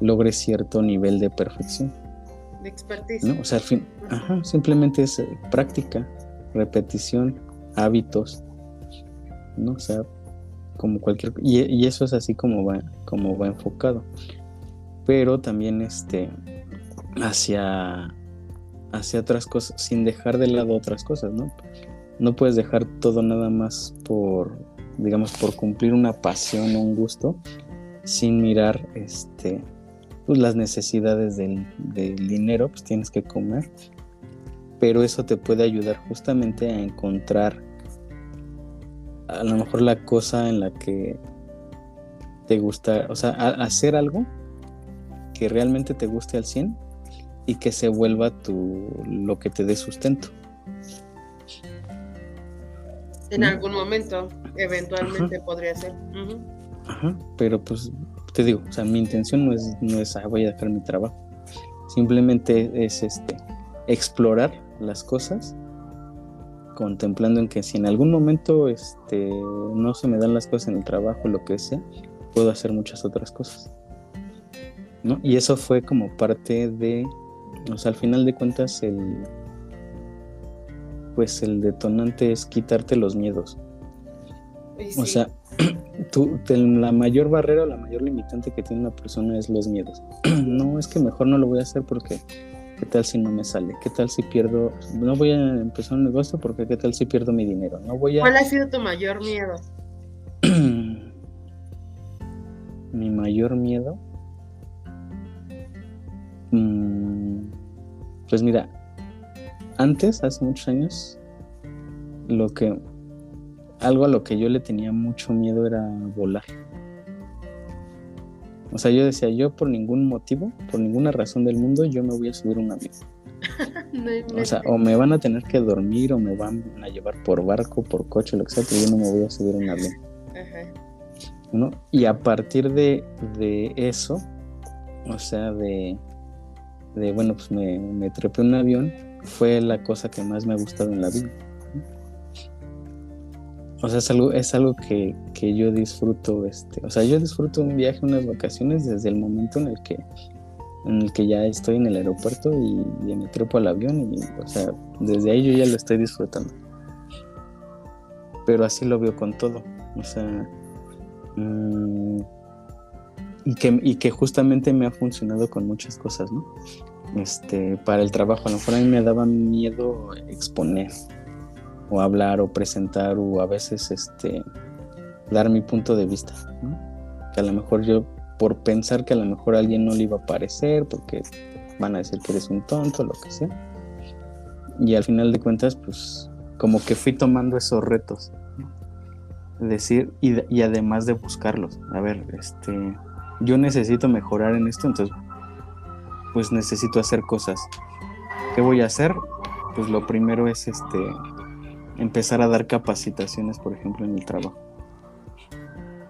logres cierto nivel de perfección. De expertise. ¿no? O sea, al fin, simplemente es eh, práctica, repetición, hábitos, ¿no? O sea, como cualquier y, y, eso es así como va, como va enfocado. Pero también este hacia hacia otras cosas, sin dejar de lado otras cosas, ¿no? No puedes dejar todo nada más por digamos, por cumplir una pasión o un gusto, sin mirar este, pues, las necesidades del, dinero, pues tienes que comer, pero eso te puede ayudar justamente a encontrar a lo mejor la cosa en la que te gusta, o sea, hacer algo que realmente te guste al 100 y que se vuelva tu, lo que te dé sustento. En algún momento, eventualmente podría ser. Ajá, pero pues te digo, o sea, mi intención no es, no es, ah, voy a dejar mi trabajo. Simplemente es este, explorar las cosas, contemplando en que si en algún momento este, no se me dan las cosas en el trabajo, lo que sea, puedo hacer muchas otras cosas. ¿no? Y eso fue como parte de, o sea, al final de cuentas, el, pues el detonante es quitarte los miedos. O sea, tú, la mayor barrera o la mayor limitante que tiene una persona es los miedos. no, es que mejor no lo voy a hacer porque ¿qué tal si no me sale? ¿Qué tal si pierdo? No voy a empezar un negocio porque ¿qué tal si pierdo mi dinero? No voy a... ¿Cuál ha sido tu mayor miedo? mi mayor miedo. Mm, pues mira, antes, hace muchos años, lo que algo a lo que yo le tenía mucho miedo era volar. O sea, yo decía, yo por ningún motivo, por ninguna razón del mundo, yo me voy a subir un avión. o sea, o me van a tener que dormir o me van a llevar por barco, por coche, lo que sea, pero yo no me voy a subir un avión. ¿No? Y a partir de, de, eso, o sea, de, de bueno, pues me, me trepé un avión, fue la cosa que más me ha gustado en la vida. O sea, es algo, es algo que, yo disfruto, este, o sea, yo disfruto un viaje, unas vacaciones desde el momento en el que, en el que ya estoy en el aeropuerto y, me trepo al avión y, o sea, desde ahí yo ya lo estoy disfrutando. Pero así lo veo con todo, o sea, mm, y, que, y que justamente me ha funcionado con muchas cosas, ¿no? este, para el trabajo. A lo mejor a mí me daba miedo exponer o hablar o presentar o a veces este dar mi punto de vista, que a lo mejor yo, por pensar que a lo mejor a alguien no le iba a parecer, porque van a decir que eres un tonto, lo que sea. Y al final de cuentas, pues como que fui tomando esos retos. Decir, y, y además de buscarlos. A ver, este, yo necesito mejorar en esto, entonces, pues necesito hacer cosas. ¿Qué voy a hacer? Pues lo primero es este empezar a dar capacitaciones, por ejemplo, en el trabajo.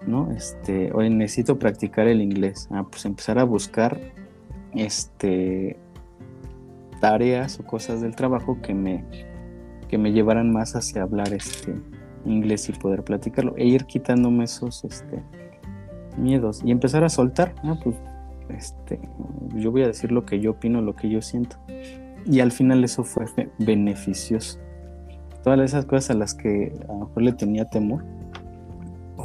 ¿No? Este, hoy necesito practicar el inglés. Ah, pues empezar a buscar este tareas o cosas del trabajo que me que me llevaran más hacia hablar este inglés y poder platicarlo e ir quitándome esos este miedos y empezar a soltar ah, pues este yo voy a decir lo que yo opino lo que yo siento y al final eso fue beneficioso todas esas cosas a las que a lo mejor le tenía temor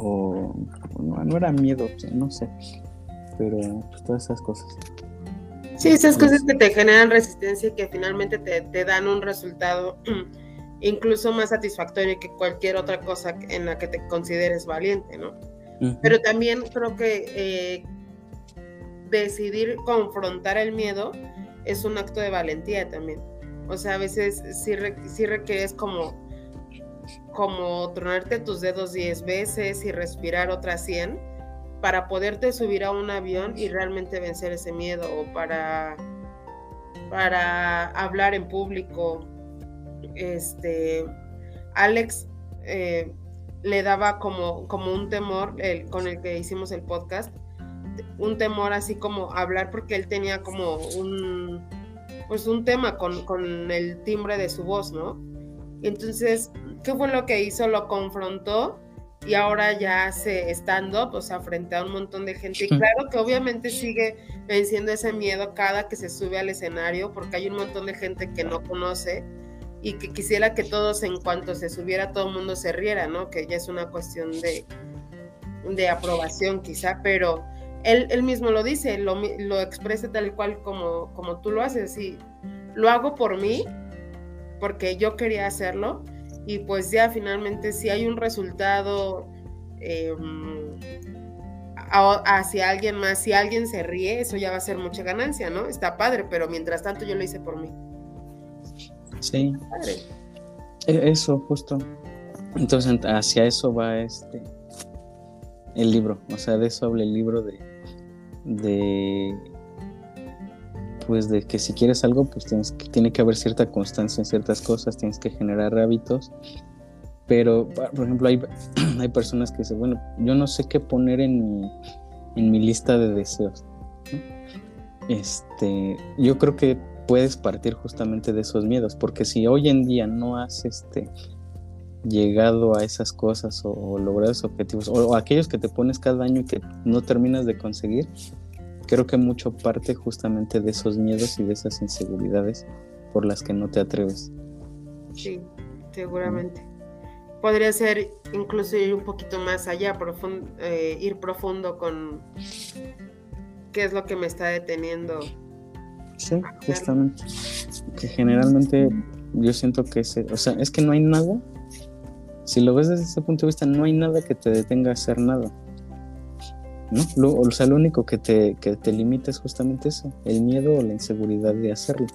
o no, no era miedo no sé pero pues, todas esas cosas Sí, esas cosas que te generan resistencia y que finalmente te, dan un resultado incluso más satisfactorio que cualquier otra cosa en la que te consideres valiente, ¿no? Pero también creo que eh, decidir confrontar el miedo es un acto de valentía también. O sea, a veces sí, sí requieres como, como tronarte tus dedos 10 veces y respirar otras 100 para poderte subir a un avión y realmente vencer ese miedo o para, para hablar en público. Este, Alex eh, le daba como, como un temor el, con el que hicimos el podcast, un temor así como hablar porque él tenía como un, pues un tema con, con el timbre de su voz, ¿no? Entonces, ¿qué fue lo que hizo? Lo confrontó y ahora ya hace stand-up, o sea, frente a un montón de gente. Y claro que obviamente sigue venciendo ese miedo cada que se sube al escenario, porque hay un montón de gente que no conoce y que quisiera que todos en cuanto se subiera todo el mundo se riera, ¿no? Que ya es una cuestión de, de aprobación quizá, pero él, él mismo lo dice, lo, lo expresa tal cual como, como tú lo haces, y lo hago por mí, porque yo quería hacerlo, y pues ya finalmente si hay un resultado em, hacia alguien más, si alguien se ríe, eso ya va a ser mucha ganancia, ¿no? Está padre, pero mientras tanto yo lo hice por mí. Sí. E, eso, justo. Entonces hacia eso va este el libro, o sea, de eso habla el libro de, de pues de que si quieres algo, pues tienes que, tiene que haber cierta constancia en ciertas cosas, tienes que generar hábitos. Pero, por ejemplo, hay, hay personas que dicen, bueno, yo no sé qué poner en mi, en mi lista de deseos. Este, yo creo que puedes partir justamente de esos miedos, porque si hoy en día no has este, llegado a esas cosas o, logrado esos objetivos, o, aquellos que te pones cada año y que no terminas de conseguir, creo que mucho parte justamente de esos miedos y de esas inseguridades por las que no te atreves. Sí, seguramente. Podría ser incluso ir un poquito más allá, eh, ir profundo con qué es lo que me está deteniendo. Sí, justamente. Que generalmente yo siento que es, o sea, es que no hay nada. Si lo ves desde ese punto de vista, no hay nada que te detenga a hacer nada. ¿No? Lo, o sea, lo único que te, que te limita es justamente eso, el miedo o la inseguridad de hacerlo.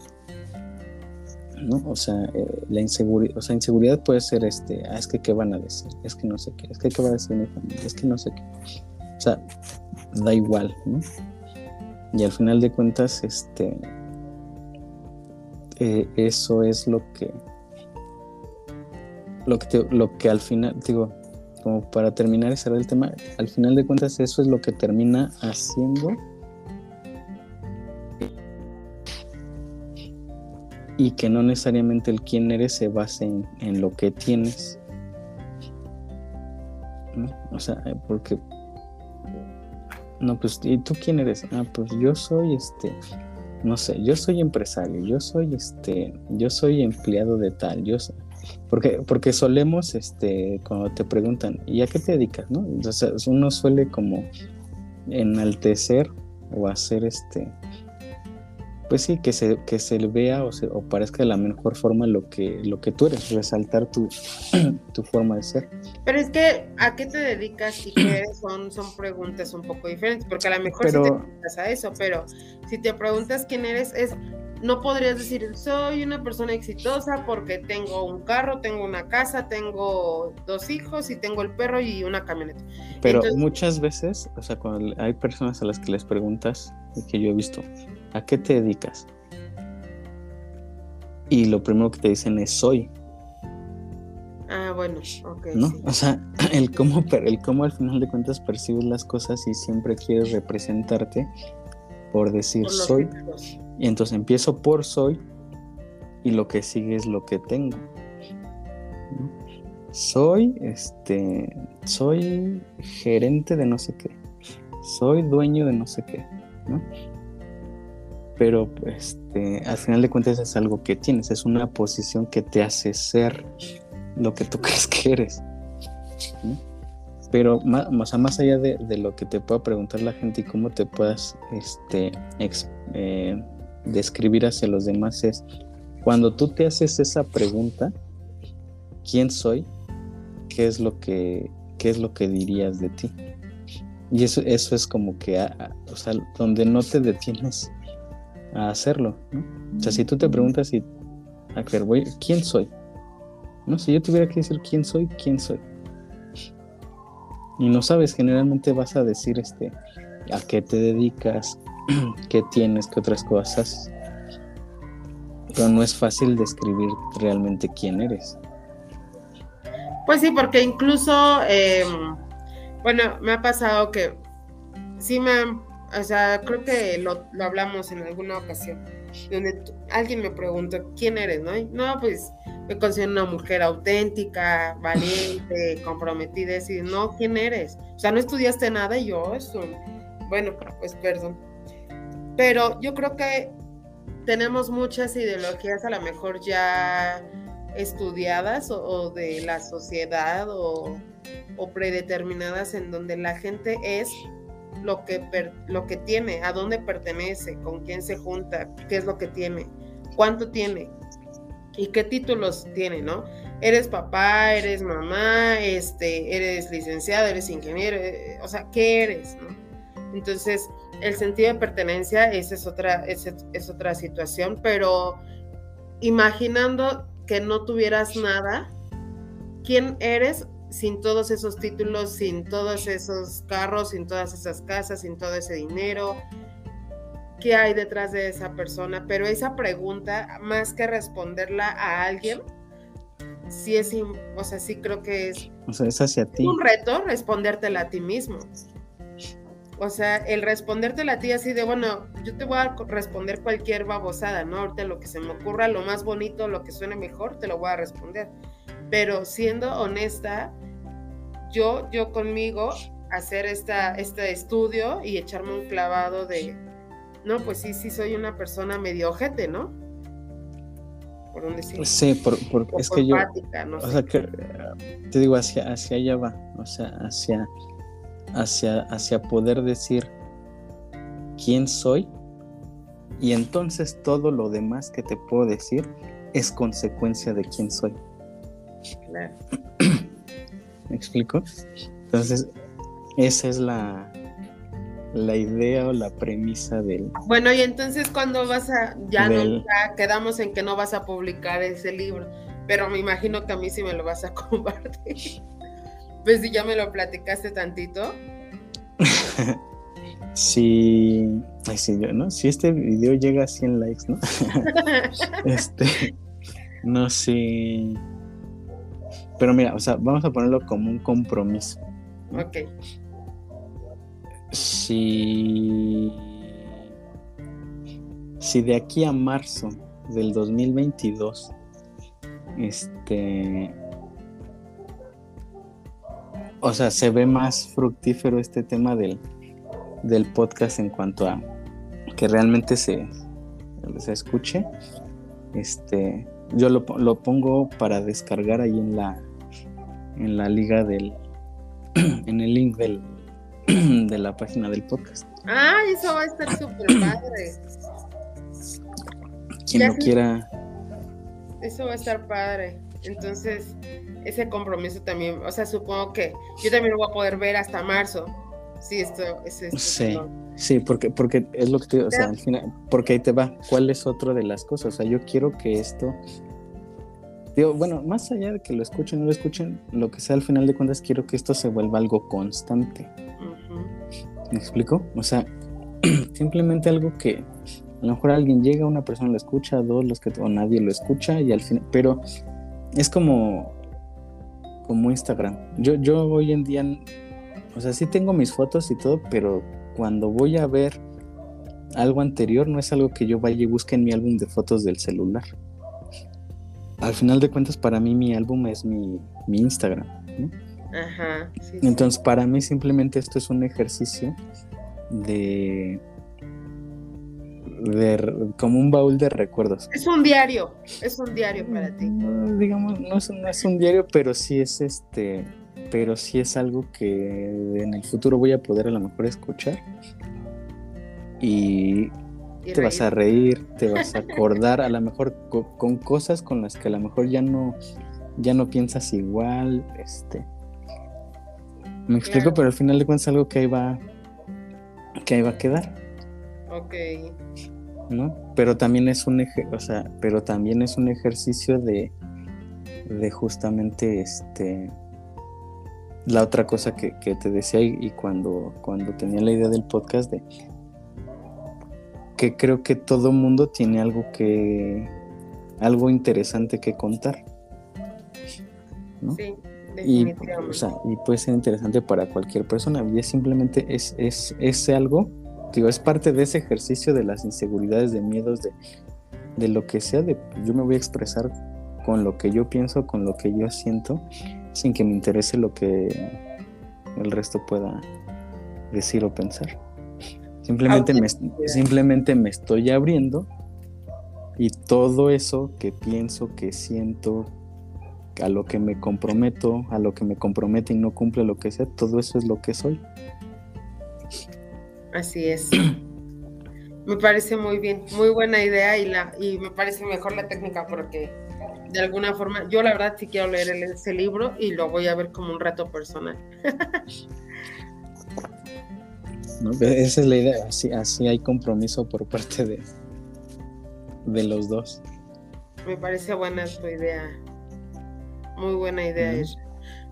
¿no? O sea, eh, la inseguridad, o sea, inseguridad puede ser este, ah, es que qué van a decir, es que no sé qué, es que qué va a decir mi familia, es que no sé qué. O sea, da igual, ¿no? Y al final de cuentas, este, eh, eso es lo que, lo que, lo que al final, digo, como para terminar y cerrar el tema, al final de cuentas eso es lo que termina haciendo y que no necesariamente el quién eres se base en, lo que tienes. O sea, eh, porque no, pues, ¿y tú quién eres? Ah, pues yo soy este, no sé, yo soy empresario, yo soy este, yo soy empleado de tal, yo soy, porque, porque solemos, este, cuando te preguntan, ¿y a qué te dedicas? ¿no? Entonces uno suele como enaltecer o hacer este pues sí, que se, que se vea o, se, o parezca de la mejor forma lo que, lo que tú eres, resaltar tu, tu forma de ser. Pero es que, ¿a qué te dedicas y qué eres? Son, son preguntas un poco diferentes, porque a lo mejor Pero- sí te dedicas a eso, pero si te preguntas quién eres, es no podrías decir, soy una persona exitosa porque tengo un carro, tengo una casa, tengo dos hijos y tengo el perro y una camioneta. Pero Entonces- muchas veces, o sea, cuando hay personas a las que les preguntas, y que yo he visto, ¿a qué te dedicas? Y lo primero que te dicen es soy, Ah, bueno, ok. ¿no? sí. O sea, el cómo, el cómo al final de cuentas percibes las cosas y siempre quieres representarte por decir Por soy. títulos. Y entonces empiezo por soy y lo que sigue es lo que tengo. ¿no? Soy, este, soy gerente de no sé qué. Soy dueño de no sé qué, ¿no? Pero, este, al final de cuentas es algo que tienes, es una posición que te hace ser lo que tú crees que eres. ¿no? Pero más, más allá de, de lo que te pueda preguntar la gente y cómo te puedas este, eh, describir hacia los demás es cuando tú te haces esa pregunta, ¿quién soy? ¿Qué es lo que, qué es lo que dirías de ti? Y eso, eso es como que, a- o sea, donde no te detienes a hacerlo, ¿no? O sea, si tú te preguntas y, a ver, voy, ¿quién soy? No, si yo tuviera que decir quién soy, ¿quién soy? Y no sabes, generalmente vas a decir este, a qué te dedicas, qué tienes, qué otras cosas. Pero no es fácil describir realmente quién eres. Pues sí, porque incluso, eh, bueno, me ha pasado que sí me, o sea, creo que lo, lo hablamos en alguna ocasión, donde alguien me preguntó, ¿quién eres? ¿No? Y, no, pues me considero una mujer auténtica, valiente, comprometida, decir, no, ¿quién eres? O sea, no estudiaste nada y yo, eso, bueno, pues perdón. Pero yo creo que tenemos muchas ideologías a lo mejor ya estudiadas o, de la sociedad o, predeterminadas en donde la gente es lo que, lo que tiene, a dónde pertenece, con quién se junta, qué es lo que tiene, cuánto tiene y qué títulos tiene, ¿no? Eres papá, eres mamá, este, eres licenciado, eres ingeniero, eh, o sea, ¿qué eres? Entonces, el sentido de pertenencia, esa es otra, esa es otra situación, pero imaginando que no tuvieras nada, ¿quién eres sin todos esos títulos, sin todos esos carros, sin todas esas casas, sin todo ese dinero? ¿Qué hay detrás de esa persona? Pero esa pregunta, más que responderla a alguien, sí es, o sea, sí creo que es O sea, es hacia ti. un reto respondértela a ti mismo. O sea, el respondértela a ti así de, bueno, yo te voy a responder cualquier babosada, ¿no? Ahorita lo que se me ocurra, lo más bonito, lo que suene mejor, te lo voy a responder. Pero siendo honesta, yo, yo conmigo, hacer esta, este estudio y echarme un clavado de, no, pues sí, sí soy una persona medio ojete, ¿no? Por un decir. Sí, por, por- es que yo, no o sé. sea, que, te digo, hacia, hacia allá va, o sea, hacia, hacia, hacia poder decir quién soy y entonces todo lo demás que te puedo decir es consecuencia de quién soy. Claro. ¿Me explico? Entonces, esa es la, la idea o la premisa del... Bueno, y entonces cuando vas a, ya no, ya quedamos en que no vas a publicar ese libro, pero me imagino que a mí sí me lo vas a compartir. Pues si ya me lo platicaste tantito. Si, sí, yo, ¿no? si este video llega a 100 likes, ¿no? Este, no sé. Pero mira, o sea, vamos a ponerlo como un compromiso. ok. Si, si de aquí a marzo del 2022, este, o sea, se ve más fructífero este tema del, del podcast en cuanto a que realmente se, se escuche, este, yo lo, lo pongo para descargar ahí en la, en la liga del, en el link del, de la página del podcast. Ah, eso va a estar súper padre. quien lo quiera. Eso va a estar padre. Entonces, ese compromiso también, o sea, supongo que yo también lo voy a poder ver hasta marzo. Sí, esto es Sí, sí, porque, porque es lo que te digo, o sea, al final, porque ahí te va, ¿cuál es otro de las cosas? O sea, yo quiero que esto, digo, bueno, más allá de que lo escuchen o no lo escuchen, lo que sea al final de cuentas, quiero que esto se vuelva algo constante. ¿Me explico? O sea, simplemente algo que a lo mejor alguien llega, una persona lo escucha, dos, los que o nadie lo escucha y al final, pero es como como Instagram. Yo yo hoy en día o sea, sí tengo mis fotos y todo, pero cuando voy a ver algo anterior no es algo que yo vaya y busque en mi álbum de fotos del celular. Al final de cuentas, para mí mi álbum es mi, Instagram. Ajá. Entonces, para mí simplemente esto es un ejercicio de, de como un baúl de recuerdos. Es un diario, es un diario para ti. digamos, no es, no es un diario, pero sí es este pero sí es algo que en el futuro voy a poder a lo mejor escuchar y, te vas a reír, te vas a acordar a lo mejor con, cosas con las que a lo mejor ya no ya no piensas igual, este me explico, pero al final de cuentas es algo que ahí va que ahí va a quedar. Ok. ¿No? Pero también es un eje, o sea, pero también es un ejercicio de de justamente este la otra cosa que, te decía y, cuando, cuando tenía la idea del podcast de que creo que todo mundo tiene algo que algo interesante que contar sí, y, y puede ser interesante para cualquier persona y es simplemente es, es, es algo digo es parte de ese ejercicio de las inseguridades de miedos de, de lo que sea de yo me voy a expresar con lo que yo pienso con lo que yo siento sin que me interese lo que el resto pueda decir o pensar. Simplemente, me, simplemente me estoy abriendo y todo eso que pienso, que siento, a lo que me comprometo, a lo que me compromete y no cumple lo que sea, todo eso es lo que soy. Así es. me parece muy bien, muy buena idea y, la, y me parece mejor la técnica porque de alguna forma, yo la verdad sí quiero leer ese libro y lo voy a ver como un reto personal. esa es la idea, así, así hay compromiso por parte de, de los dos. Me parece buena tu idea, muy buena idea.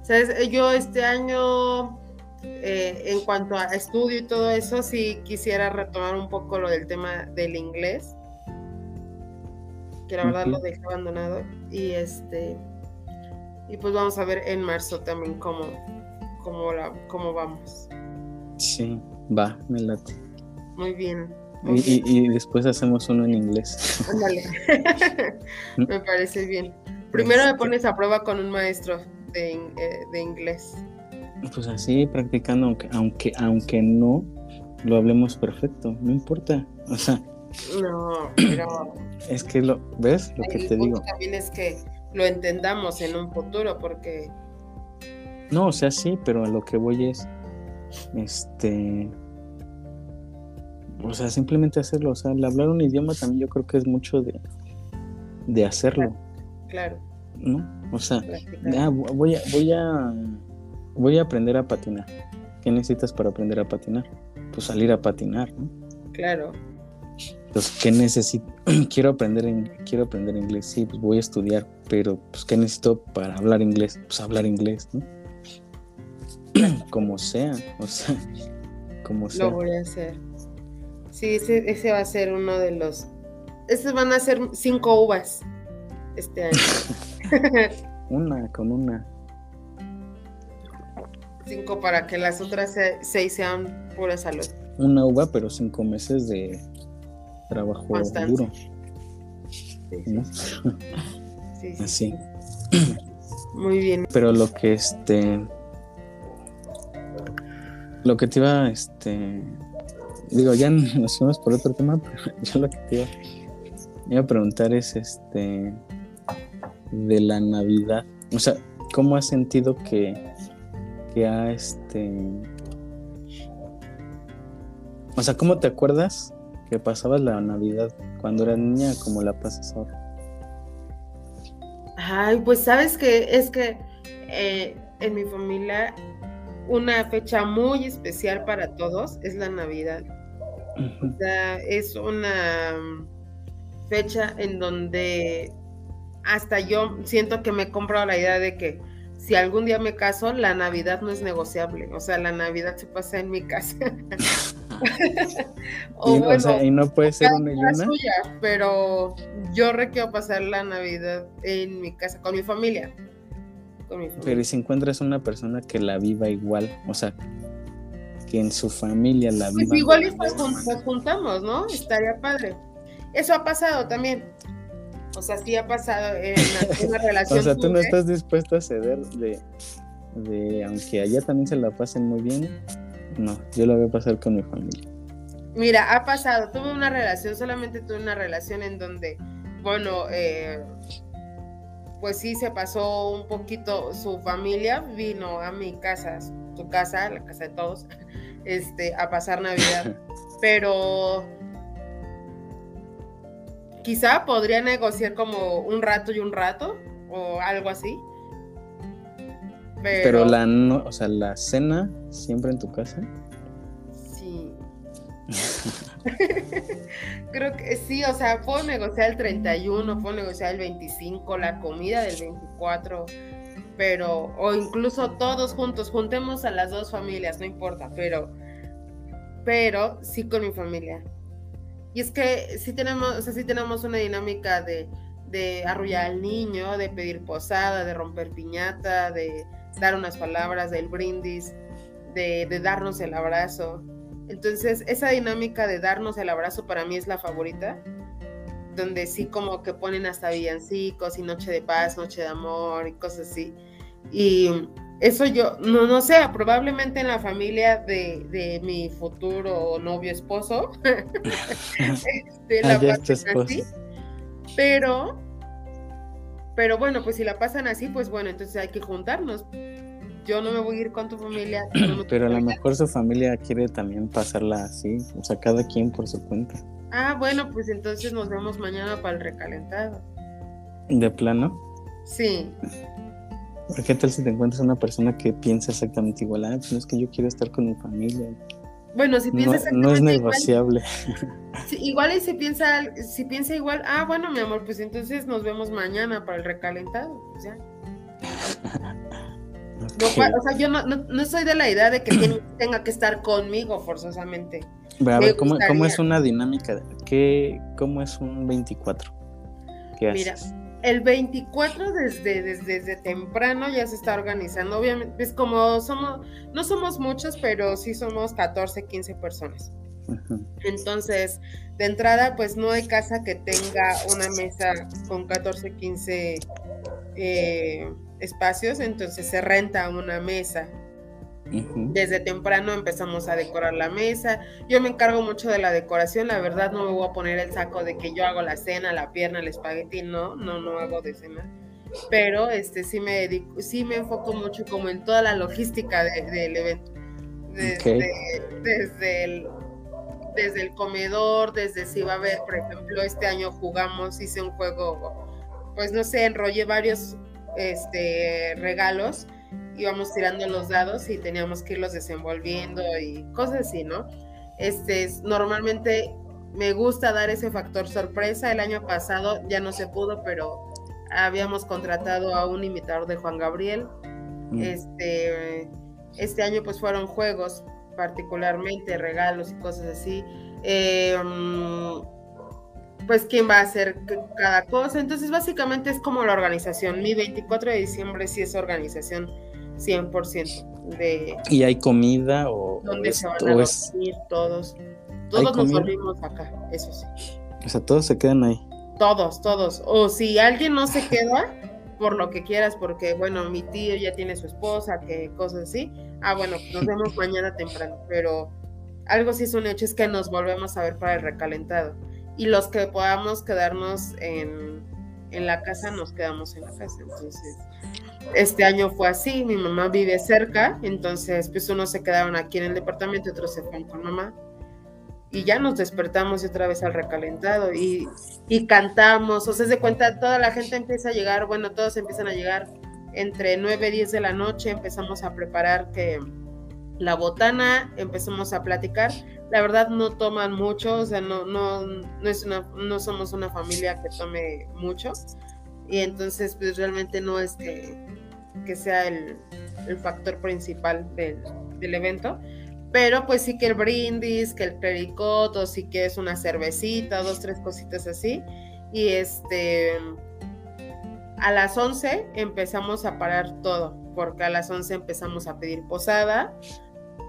¿Sabes? Yo este año, eh, en cuanto a estudio y todo eso, sí quisiera retomar un poco lo del tema del inglés que la verdad lo dejé abandonado. Y este y pues vamos a ver en marzo también cómo, cómo, la, cómo vamos. Sí, va, me late. Muy bien. y, después hacemos uno en inglés. Ándale. me parece bien. Primero me pones a prueba con un maestro de, eh, de inglés. Pues así, practicando, aunque, aunque, aunque no lo hablemos perfecto, no importa. O sea, no, pero. Es que lo. ¿Ves lo que te digo? También es que lo entendamos en un futuro, porque. No, o sea, sí, pero a lo que voy es. Este. O sea, simplemente hacerlo. O sea, el hablar un idioma también yo creo que es mucho de. De hacerlo. Claro. ¿No? O sea, ah, voy a. Voy a. Voy a aprender a patinar. ¿Qué necesitas para aprender a patinar? Pues salir a patinar, ¿no? Claro. Entonces, ¿qué necesito? quiero aprender en, quiero aprender inglés, sí, pues voy a estudiar, pero pues ¿qué necesito para hablar inglés? Pues hablar inglés, ¿no? como sea, o sea, como sea. Lo voy a hacer. Sí, ese, ese va a ser uno de los. Estos van a ser cinco uvas este año. una, con una. Cinco para que las otras seis sean pura salud. Una uva, pero cinco meses de trabajo duro. Sí, Así. Muy bien. Pero lo que este. Lo que te iba, este. Digo, ya nos fuimos por otro tema, pero yo lo que te iba, iba a preguntar es este. De la Navidad. O sea, ¿cómo has sentido que. que ha este. O sea, ¿cómo te acuerdas que pasabas la Navidad cuando eras niña, ¿cómo la pasas ahora? Ay, pues sabes que es que eh, en mi familia una fecha muy especial para todos es la Navidad. O sea, es una fecha en donde hasta yo siento que me he comprado la idea de que si algún día me caso, la Navidad no es negociable. O sea, la Navidad se pasa en mi casa. y, no puede ser una y Suya, pero yo requiero pasar la Navidad en mi casa con mi familia. Pero ¿y si encuentras una persona que la viva igual? O sea, que en su familia la pues viva. igual y pues nos juntamos, ¿no? Estaría padre. Eso ha pasado también. O sea, sí ha pasado en una relación. o sea, tú no estás dispuesto a ceder de, de, aunque allá también se la pasen muy bien. No, yo lo voy a pasar con mi familia. Mira, ha pasado. Tuve una relación, solamente tuve una relación en donde, bueno, eh, pues sí se pasó un poquito. Su familia vino a mi casa, su casa, la casa de todos, este, a pasar Navidad. Pero quizá podría negociar como un rato y un rato o algo así. Pero, la no, o sea, la cena siempre en tu casa. Sí. Creo que sí, o sea, puedo negociar el 31, puedo negociar el 25, la comida del 24, pero, o incluso todos juntos, juntemos a las dos familias, no importa, pero, pero sí con mi familia. Y es que sí tenemos, o sea, tenemos una dinámica de, de arrullar al niño, de pedir posada, de romper piñata, de dar unas palabras, del brindis, de, de, darnos el abrazo. Entonces, esa dinámica de darnos el abrazo para mí es la favorita, donde sí como que ponen hasta villancicos y noche de paz, noche de amor y cosas así. Y eso yo, no, no sé, probablemente en la familia de, de mi futuro novio esposo, la así, pero, pero bueno, pues si la pasan así, pues bueno, entonces hay que juntarnos. Yo no me voy a ir con tu familia. pero a lo mejor su familia quiere también pasarla así, o sea, cada quien por su cuenta. Ah, bueno, pues entonces nos vemos mañana para el recalentado. ¿De plano? Sí. ¿Qué tal si te encuentras una persona que piensa exactamente igual? Ah, pues no es que yo quiero estar con mi familia. Bueno, si piensa no, no es negociable. Igual, y si piensa, si piensa igual, ah, bueno, mi amor, pues entonces nos vemos mañana para el recalentado. Pues ya. o sea, yo no, no, soy de la idea de que tenga que estar conmigo forzosamente. a ver, ¿cómo, ¿cómo, es una dinámica? ¿Qué, ¿Cómo es un 24? ¿Qué Mira, el 24 desde, desde, temprano ya se está organizando. Obviamente, es como somos, no somos muchos, pero sí somos 14, 15 personas. Entonces, de entrada, pues no hay casa que tenga una mesa con 14, 15 eh, espacios, entonces se renta una mesa desde temprano empezamos a decorar la mesa. Yo me encargo mucho de la decoración. La verdad no me voy a poner el saco de que yo hago la cena, la pierna, el espagueti. No, no, no hago de cena. Pero este sí me dedico, sí me enfoco mucho como en toda la logística del evento. Desde, desde, el, desde el comedor, desde si va a haber, por ejemplo, este año jugamos, hice un juego, pues no sé, enrollé varios este, regalos íbamos tirando los dados y teníamos que irlos desenvolviendo y cosas así, ¿no? Este, normalmente me gusta dar ese factor sorpresa. El año pasado ya no se pudo, pero habíamos contratado a un imitador de Juan Gabriel. Mm. Este, este año pues fueron juegos particularmente, regalos y cosas así. Eh, mm, pues quién va a hacer cada cosa. Entonces básicamente es como la organización. Mi 24 de diciembre sí es organización 100% de... ¿Y hay comida o...? Donde se van a dormir todos. Todos nos dormimos acá, eso sí. O sea, todos se quedan ahí. Todos, todos. O si alguien no se queda, por lo que quieras, porque, bueno, mi tío ya tiene su esposa, que cosas así. Ah, bueno, nos vemos mañana temprano, pero algo sí es un hecho, es que nos volvemos a ver para el recalentado. Y los que podamos quedarnos en, en la casa, nos quedamos en la casa. Entonces, este año fue así, mi mamá vive cerca, entonces pues unos se quedaron aquí en el departamento, otros se fueron con mamá. y ya nos despertamos otra vez al recalentado y, y cantamos, o sea, se cuenta, toda la gente empieza a llegar, bueno, todos empiezan a llegar entre 9 y 10 de la noche, empezamos a preparar que la botana, empezamos a platicar. La verdad no toman mucho, o sea, no, no, no, es una, no somos una familia que tome mucho. Y entonces, pues realmente no es que, que sea el, el, factor principal del, del, evento. Pero pues sí que el brindis, que el clericoto, sí que es una cervecita, dos, tres cositas así. Y este, a las 11 empezamos a parar todo, porque a las 11 empezamos a pedir posada,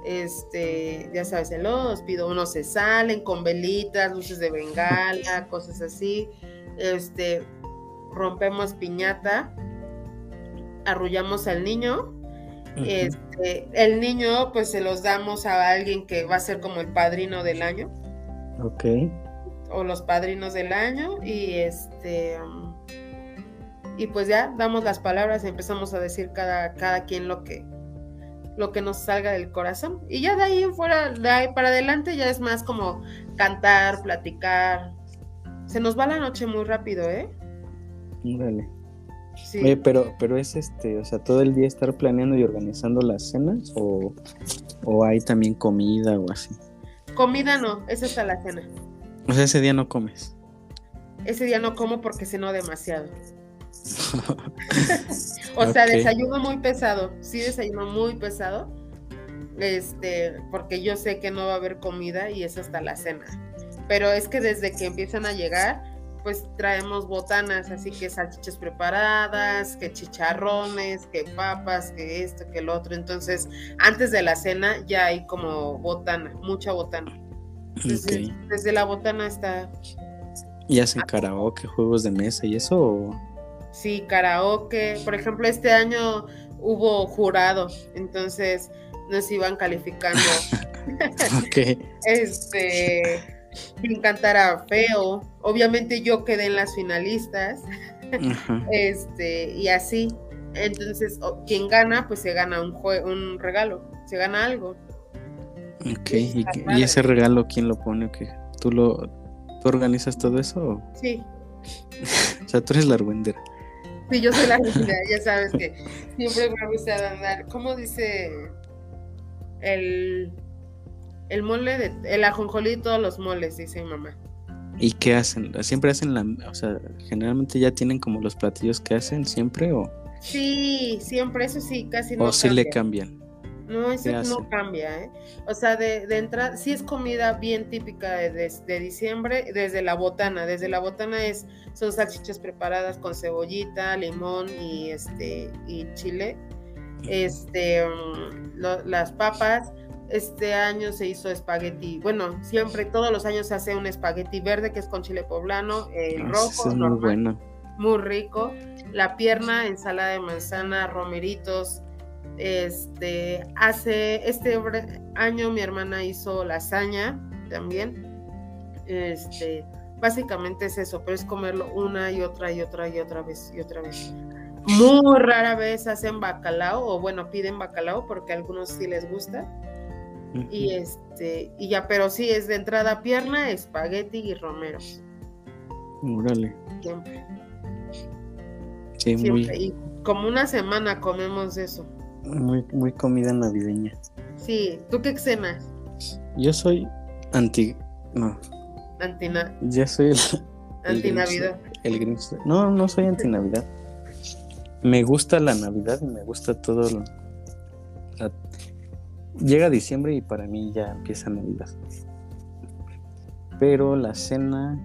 este, ya sabes, el pido unos se salen con velitas, luces de bengala, cosas así, este, rompemos piñata, arrullamos al niño, este, el niño pues se los damos a alguien que va a ser como el padrino del año. Ok. O los padrinos del año y este... y pues ya damos las palabras y empezamos a decir cada, cada quien lo que, lo que nos salga del corazón. Y ya de ahí fuera, de ahí para adelante ya es más como cantar, platicar. Se nos va la noche muy rápido, ¿eh? Dale. Sí. pero, pero es este, o sea, todo el día estar planeando y organizando las cenas o, o hay también comida o así. Comida no, es hasta la cena. O sea, ese día no comes. Ese día no como porque ceno demasiado. o sea, desayuno muy pesado, sí desayuno muy pesado, este, porque yo sé que no va a haber comida y es hasta la cena. Pero es que desde que empiezan a llegar, pues traemos botanas, así que salchichas preparadas, que chicharrones, que papas, que esto, que el otro. Entonces, antes de la cena ya hay como botana, mucha botana. Desde la botana está... ¿Y hacen karaoke, juegos de mesa y eso? O... Sí, karaoke. Por ejemplo, este año hubo jurado, entonces nos iban calificando. ok. Este, sin cantar a feo. Obviamente yo quedé en las finalistas. Este, y así. Entonces, quien gana, pues se gana un, un regalo, se gana algo. Ok, ¿Y, ese regalo quién lo pone? ¿Tú lo tú organizas todo eso? Sí. o sea, tú eres la argüendera. Sí, yo soy la gente, ya sabes que siempre me gusta andar. ¿Cómo dice el, el mole de el ajonjolí todos los moles, dice mi mamá? ¿Y qué hacen? ¿Siempre hacen la, o sea, generalmente ya tienen como los platillos que hacen siempre o? Sí, siempre, eso sí, casi no. O sí le cambian. No, eso no cambia, ¿eh? O sea, de, de entrada, sí es comida bien típica de, de, diciembre, desde la botana. Desde la botana es, son salchichas preparadas con cebollita, limón y este y chile. Este, mm, las papas. Este año se hizo espagueti. Bueno, siempre, todos los años se hace un espagueti verde que es con chile poblano, el ah, rojo, es muy bueno. Muy rico. La pierna, ensalada de manzana, romeritos, este, hace, este año mi hermana hizo lasaña también. Este, básicamente es eso, pero es comerlo una y otra y otra y otra vez y otra vez. Muy rara vez hacen bacalao, o bueno, piden bacalao porque a algunos sí les gusta. Y este, y ya, pero sí es de entrada pierna, espagueti y romeros. Órale. Siempre. Sí, Muy... Y como una semana comemos eso. Muy, muy comida navideña. Sí, ¿tú qué cenas? Yo soy anti. No. Antina. Ya soy el. Antinavidad. El Grinch. No, no soy antinavidad. Me gusta la Navidad y me gusta todo. Lo, llega diciembre y para mí ya empieza Navidad. Pero la cena.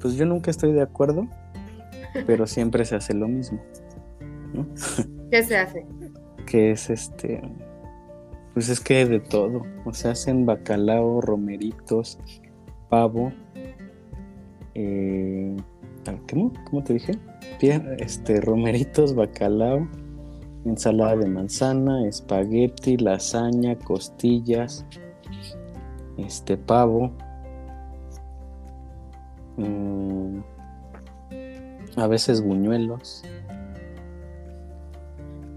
Pues yo nunca estoy de acuerdo. pero siempre se hace lo mismo. ¿Qué se hace? que es este, pues es que de todo, o sea, hacen bacalao, romeritos, pavo, eh, ¿cómo? ¿Cómo te dije? Este, romeritos, bacalao, ensalada de manzana, espagueti, lasaña, costillas, este pavo, mm, a veces buñuelos.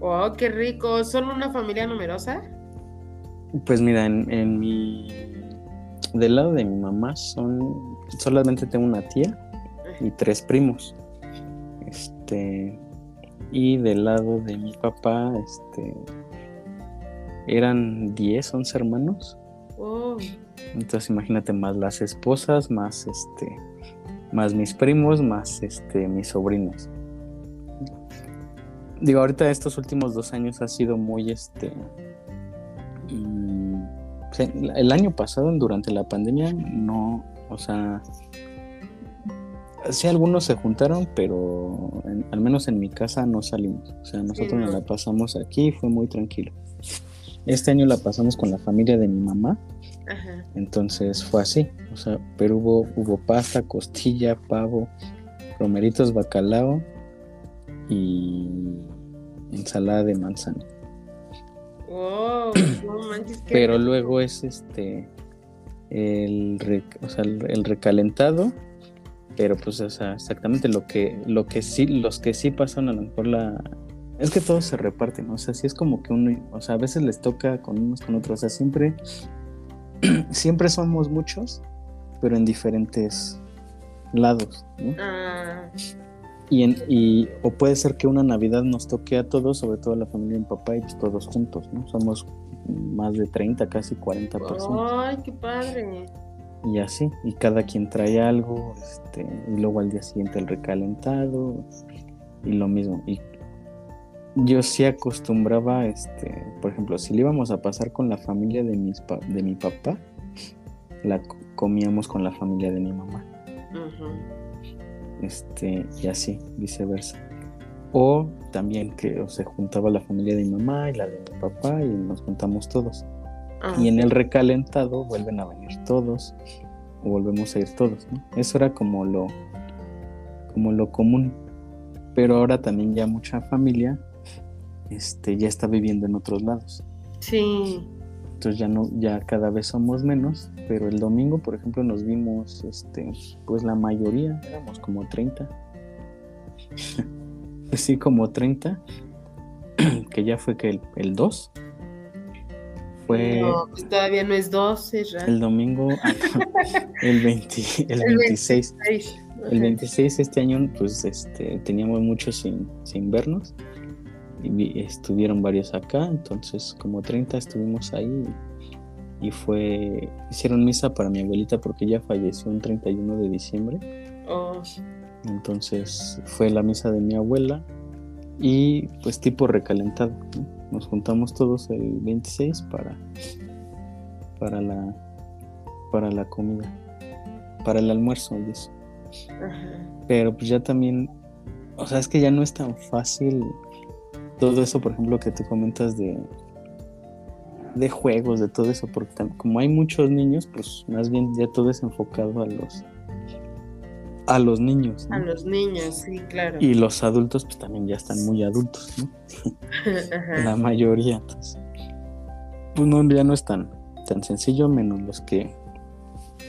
¡Oh, qué rico! ¿Son una familia numerosa? Pues mira, en, mi del lado de mi mamá son solamente tengo una tía y tres primos. Este y del lado de mi papá, este eran 10, 11 hermanos. Oh. Entonces imagínate más las esposas, más este más mis primos, más este mis sobrinos. Digo, ahorita estos últimos dos años ha sido muy este mm, el año pasado durante la pandemia no, o sea, sí algunos se juntaron, pero al menos en mi casa no salimos. O sea, nosotros nos la pasamos aquí, fue muy tranquilo. Este año la pasamos con la familia de mi mamá. Entonces fue así. O sea, pero hubo, hubo pasta, costilla, pavo, romeritos, bacalao y ensalada de manzana. pero luego es este el, o sea, el, recalentado pero pues o sea exactamente lo que lo que sí los que sí pasan a lo mejor la es que todos se reparten, o sea, sí es como que uno, o sea, a veces les toca con unos con otros, o sea, siempre, siempre somos muchos, pero en diferentes lados, ¿no? Ah. Y, en, y, o puede ser que una Navidad nos toque a todos, sobre todo a la familia de mi papá, y pues todos juntos, ¿no? Somos más de 30, casi 40 personas. ¡Ay, qué padre! Y así, y cada quien trae algo, este, y luego al día siguiente el recalentado, y lo mismo. Y yo sí acostumbraba, este, por ejemplo, si le íbamos a pasar con la familia de, mis de mi papá, la comíamos con la familia de mi mamá. Este, y así, viceversa. O también que se juntaba la familia de mi mamá y la de mi papá y nos juntamos todos. Ah, y en el recalentado vuelven a venir todos o volvemos a ir todos, Eso era como lo como lo común. Pero ahora también ya mucha familia este, ya está viviendo en otros lados. Sí. Entonces ya no, ya cada vez somos menos, pero el domingo, por ejemplo, nos vimos, este, pues la mayoría, éramos como 30. sí, como 30, que ya fue que el, 2. Fue... No, pues todavía no es 12, El domingo, el, 20, el, 26. El 26 este año, pues este, teníamos mucho sin, sin vernos y estuvieron varios acá, entonces como 30 estuvimos ahí y fue, hicieron misa para mi abuelita porque ella falleció un 31 de diciembre. Oh. Entonces fue la misa de mi abuela y pues tipo recalentado. Nos juntamos todos el 26 para, para, la, para la comida, para el almuerzo y eso. Pero pues ya también, o sea, es que ya no es tan fácil todo eso, por ejemplo, que te comentas de, de juegos, de todo eso, porque como hay muchos niños, pues más bien ya todo es enfocado a los a los niños. A los niños, sí, claro. Y los adultos, pues también ya están muy adultos, ¿no? La mayoría, entonces. Pues no, ya no es tan, tan sencillo, menos los que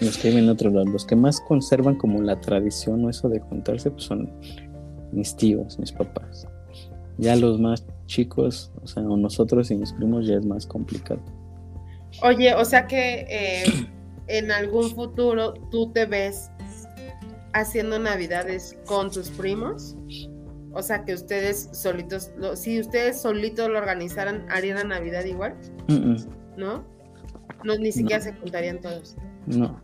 los que viven en otro lado. Los que más conservan como la tradición o eso de juntarse, pues son mis tíos, mis papás. Ya los más chicos, o sea, nosotros y mis primos ya es más complicado. Oye, o sea que eh, en algún futuro tú te ves haciendo navidades con tus primos. O sea que ustedes solitos, si ustedes solitos lo organizaran, ¿harían la Navidad igual? ¿No? No, ni siquiera se juntarían todos. No.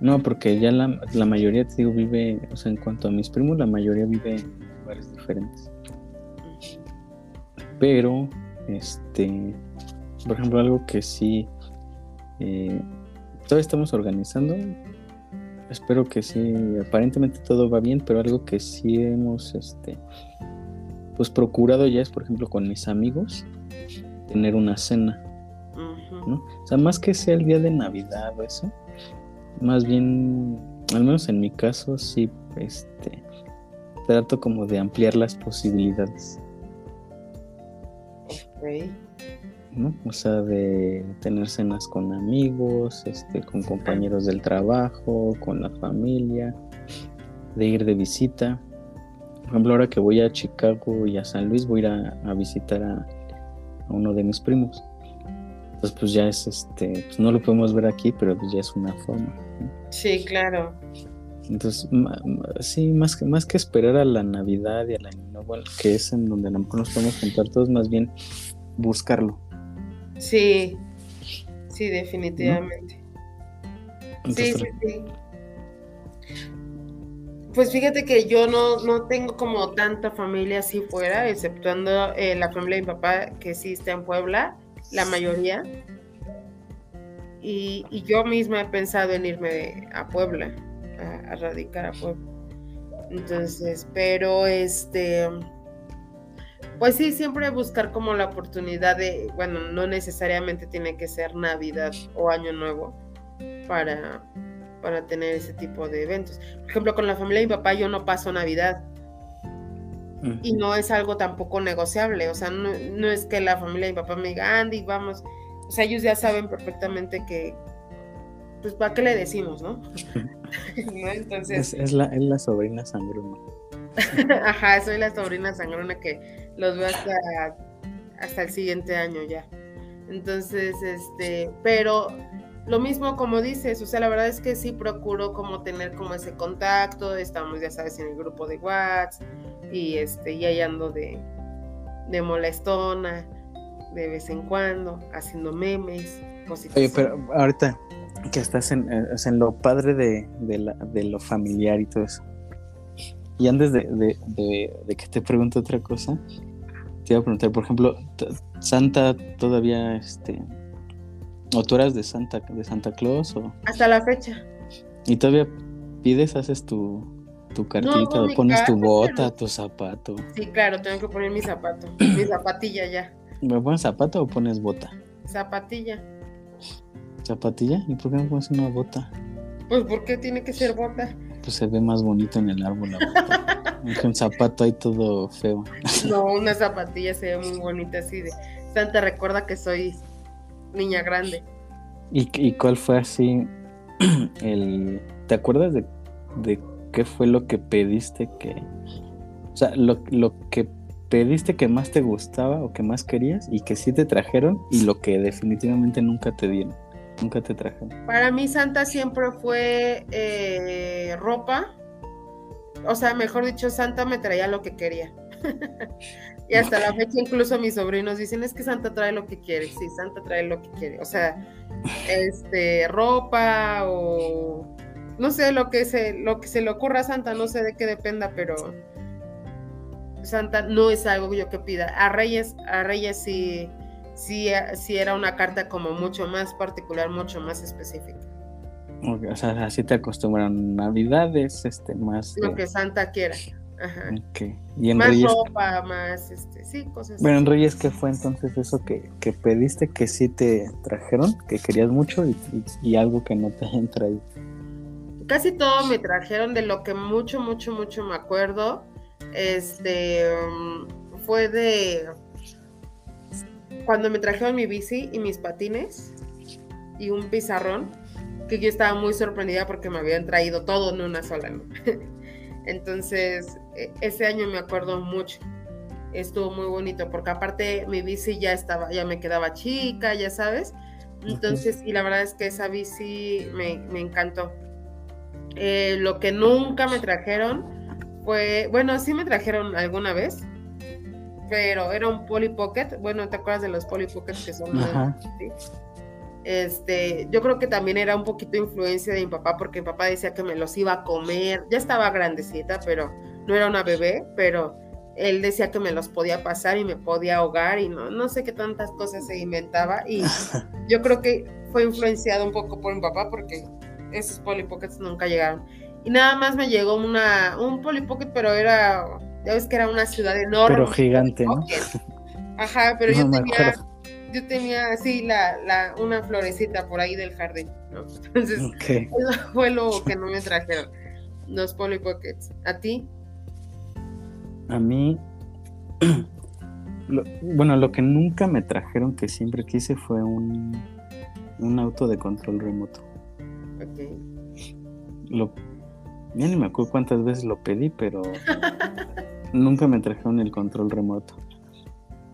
No, porque ya la, la mayoría, te digo, vive, o sea, en cuanto a mis primos, la mayoría vive diferentes. Pero, este, por ejemplo, algo que sí, eh, todavía estamos organizando, espero que sí, aparentemente todo va bien, pero algo que sí hemos, este, pues procurado ya es, por ejemplo, con mis amigos, tener una cena, ¿no? O sea, más que sea el día de Navidad o eso, más bien, al menos en mi caso, sí, este, trato como de ampliar las posibilidades. ¿No? O sea, de tener cenas con amigos, este, con compañeros del trabajo, con la familia, de ir de visita. Por ejemplo, ahora que voy a Chicago y a San Luis, voy a ir a, visitar a, uno de mis primos. Entonces, pues ya es este, pues no lo podemos ver aquí, pero pues ya es una forma. Sí, claro. Entonces, sí, más que, más que esperar a la Navidad y al Año Nuevo, que es en donde a lo mejor nos podemos juntar todos, más bien buscarlo. Sí, sí, definitivamente. sí, sí, sí. Pues fíjate que yo no, no tengo como tanta familia así fuera, exceptuando eh, la familia de mi papá que sí está en Puebla la mayoría. Y, yo misma he pensado en irme a Puebla, a, radicar a Puebla. Entonces, pero este, pues sí, siempre buscar como la oportunidad de, bueno, no necesariamente tiene que ser Navidad o Año Nuevo para, para tener ese tipo de eventos. Por ejemplo, con la familia de mi papá yo no paso Navidad y no es algo tampoco negociable, o sea, no, es que la familia de mi papá me diga, Andy, vamos, o sea, ellos ya saben perfectamente que, pues, ¿para qué le decimos, no? Entonces... Es, la, es la sobrina sangrona. Ajá, soy la sobrina sangrona que los veo hasta, hasta el siguiente año ya. Entonces, este, pero lo mismo como dices, o sea, la verdad es que sí procuro como tener como ese contacto, estamos ya sabes en el grupo de WhatsApp y este, y ahí ando de, de molestona de vez en cuando, haciendo memes, cositas. Oye, pero ahorita que estás en, eh, en lo padre de, de, lo familiar y todo eso. Y antes de, de, que te pregunte otra cosa, te iba a preguntar, por ejemplo, Santa todavía este, ¿O tú eras de Santa, de Santa Claus? O... Hasta la fecha. ¿Y todavía pides, haces tu, tu cartita, o pones tu bota, tu zapato? Sí, claro, tengo que poner mi zapato, mi zapatilla ya. ¿Me pones zapato o pones bota? Zapatilla. ¿Zapatilla? ¿Y por qué no pones una bota? Pues porque tiene que ser bota. Pues se ve más bonito en el árbol la bota. un zapato ahí todo feo. No, una zapatilla se ve muy bonita así de... Santa recuerda que soy niña grande. ¿Y, cuál fue así el... ¿Te acuerdas de, qué fue lo que pediste que... O sea, lo, que pediste que más te gustaba o que más querías y que sí te trajeron y lo que definitivamente nunca te dieron, nunca te trajeron. Para mí Santa siempre fue eh, ropa, o sea, mejor dicho, Santa me traía lo que quería. Y hasta la fecha incluso mis sobrinos dicen, es que Santa trae lo que quiere, sí, Santa trae lo que quiere. O sea, este, ropa o no sé lo que se, lo que se le ocurra a Santa, no sé de qué dependa, pero Santa no es algo yo que pida. A Reyes, a Reyes sí, sí, sí era una carta como mucho más particular, mucho más específica. O sea, así te acostumbran Navidades, este, más. Lo que Santa quiera. Ajá. ¿Y en más ropa, más, este, sí, cosas Bueno, en Reyes, ¿qué fue entonces eso que, pediste que sí te trajeron, que querías mucho y, algo que no te hayan traído? Casi todo me trajeron de lo que mucho, mucho, mucho me acuerdo. Este, um, fue de cuando me trajeron mi bici y mis patines y un pizarrón, que yo estaba muy sorprendida porque me habían traído todo en una sola. ¿no? Entonces, e, ese año me acuerdo mucho. Estuvo muy bonito porque aparte mi bici ya estaba, ya me quedaba chica, ya sabes. Entonces, y la verdad es que esa bici me, encantó. Eh, lo que nunca me trajeron fue, bueno, sí me trajeron alguna vez, pero era un Polly Pocket. Bueno, ¿te acuerdas de los Polly Pockets que son? Este, yo creo que también era un poquito influencia de mi papá, porque mi papá decía que me los iba a comer. Ya estaba grandecita, pero no era una bebé, pero él decía que me los podía pasar y me podía ahogar y no, no sé qué tantas cosas se inventaba. Y yo creo que fue influenciado un poco por mi papá, porque esos Polly Pockets nunca llegaron. Y nada más me llegó una, un Polly Pocket, pero era, ya ves que era una ciudad enorme. Pero gigante, ¿no? Ajá, pero yo tenía yo tenía así la, la, una florecita por ahí del jardín, ¿no? Entonces, eso fue lo que no me trajeron, los Polly Pockets. ¿A ti? A mí, bueno, lo que nunca me trajeron, que siempre quise, fue un, un auto de control remoto. Ok. Lo, ya ni me acuerdo cuántas veces lo pedí, pero nunca me trajeron el control remoto.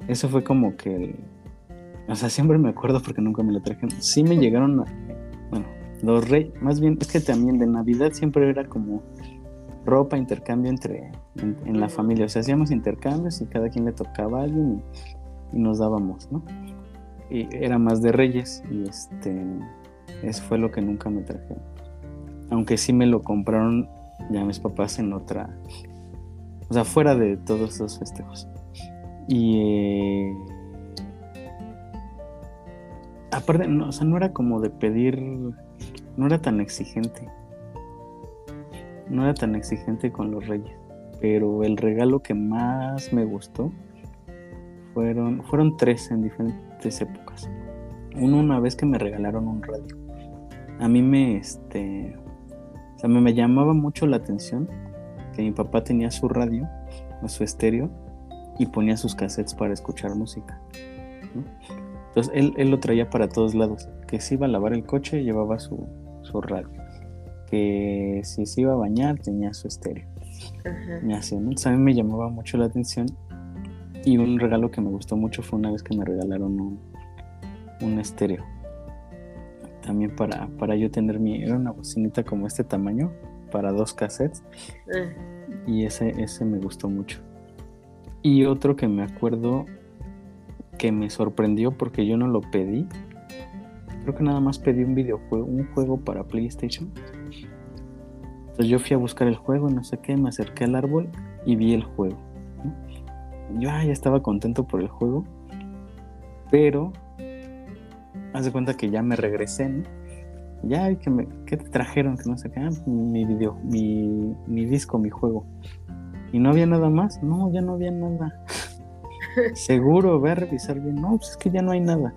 Eso fue como que el, O sea, siempre me acuerdo porque nunca me lo trajeron. Sí me llegaron, a, bueno, los reyes, más bien es que también de Navidad siempre era como ropa, intercambio entre en, la familia. O sea, hacíamos intercambios y cada quien le tocaba a alguien y, nos dábamos, ¿no? Y era más de reyes y este, eso fue lo que nunca me trajeron. Aunque sí me lo compraron ya mis papás en otra, o sea, fuera de todos esos festejos. Y eh, aparte, no, o sea, no era como de pedir, no era tan exigente. No era tan exigente con los reyes. Pero el regalo que más me gustó fueron, fueron tres en diferentes épocas. Uno una vez que me regalaron un radio. A mí me, este, o sea, me, me llamaba mucho la atención que mi papá tenía su radio, o su estéreo, y ponía sus cassettes para escuchar música. Entonces él, lo traía para todos lados. Que si iba a lavar el coche, llevaba su, su radio. Que si se iba a bañar, tenía su estéreo. Entonces a mí me llamaba mucho la atención. Y un regalo que me gustó mucho fue una vez que me regalaron un, un estéreo. También para, para yo tener mi. Era una bocinita como este tamaño, para dos cassettes. Ah. Y ese, ese me gustó mucho. Y otro que me acuerdo que me sorprendió porque yo no lo pedí. Creo que nada más pedí un videojuego, un juego para PlayStation. Entonces yo fui a buscar el juego, no sé qué, me acerqué al árbol y vi el juego. Yo ya estaba contento por el juego, pero haz de cuenta que ya me regresé, ¿no? Ya, que me, ¿qué te trajeron? Que no sé qué, ah, mi video, mi, mi disco, mi juego. ¿Y no había nada más? No, ya no había nada. Seguro, voy a revisar bien. No, pues es que ya no hay nada.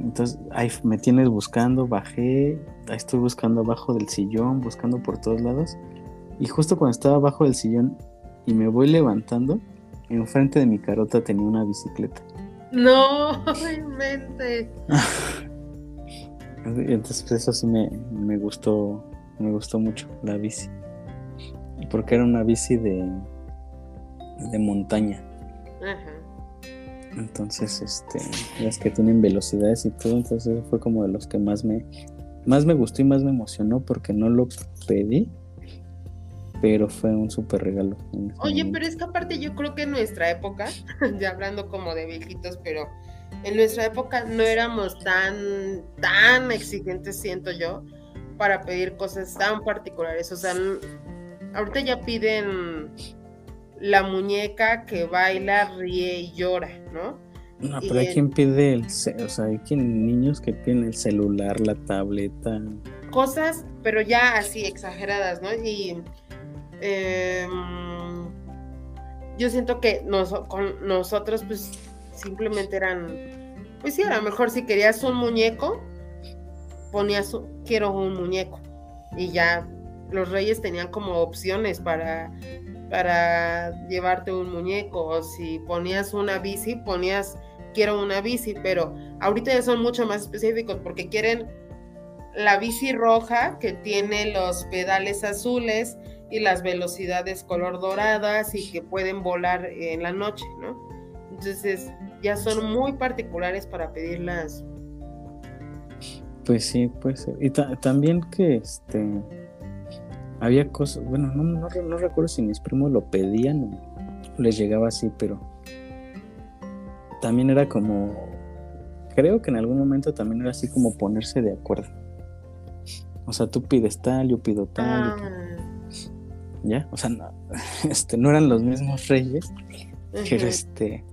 Entonces, ahí me tienes buscando, bajé, ahí estoy buscando abajo del sillón, buscando por todos lados. Y justo cuando estaba abajo del sillón y me voy levantando, enfrente de mi carota tenía una bicicleta. No, mente. Entonces, pues, eso sí me, me gustó, me gustó mucho, la bici porque era una bici de, de montaña. Entonces, este, las que tienen velocidades y todo, entonces fue como de los que más me, más me gustó y más me emocionó porque no lo pedí, pero fue un súper regalo. Oye, pero es que aparte yo creo que en nuestra época, ya hablando como de viejitos, pero en nuestra época no éramos tan, tan exigentes, siento yo, para pedir cosas tan particulares. O sea, ahorita ya piden la muñeca que baila, ríe y llora, ¿no? No, pero hay quien pide el, o sea, hay quien, niños que piden el celular, la tableta. Cosas, pero ya así exageradas, ¿no? Y em, yo siento que con nosotros, pues, simplemente eran, pues sí, a lo mejor si querías un muñeco, ponías, quiero un muñeco, y ya los reyes tenían como opciones para, para llevarte un muñeco, o si ponías una bici, ponías quiero una bici, pero ahorita ya son mucho más específicos porque quieren la bici roja que tiene los pedales azules y las velocidades color doradas y que pueden volar en la noche, ¿no? Entonces ya son muy particulares para pedirlas. Pues sí, pues y también que este había cosas, bueno, no, no, recuerdo si mis primos lo pedían o les llegaba así, pero también era como, creo que en algún momento también era así como ponerse de acuerdo. O sea, tú pides tal, yo pido tal. Ah. ¿Ya? O sea, no, este, no eran los mismos reyes, pero este,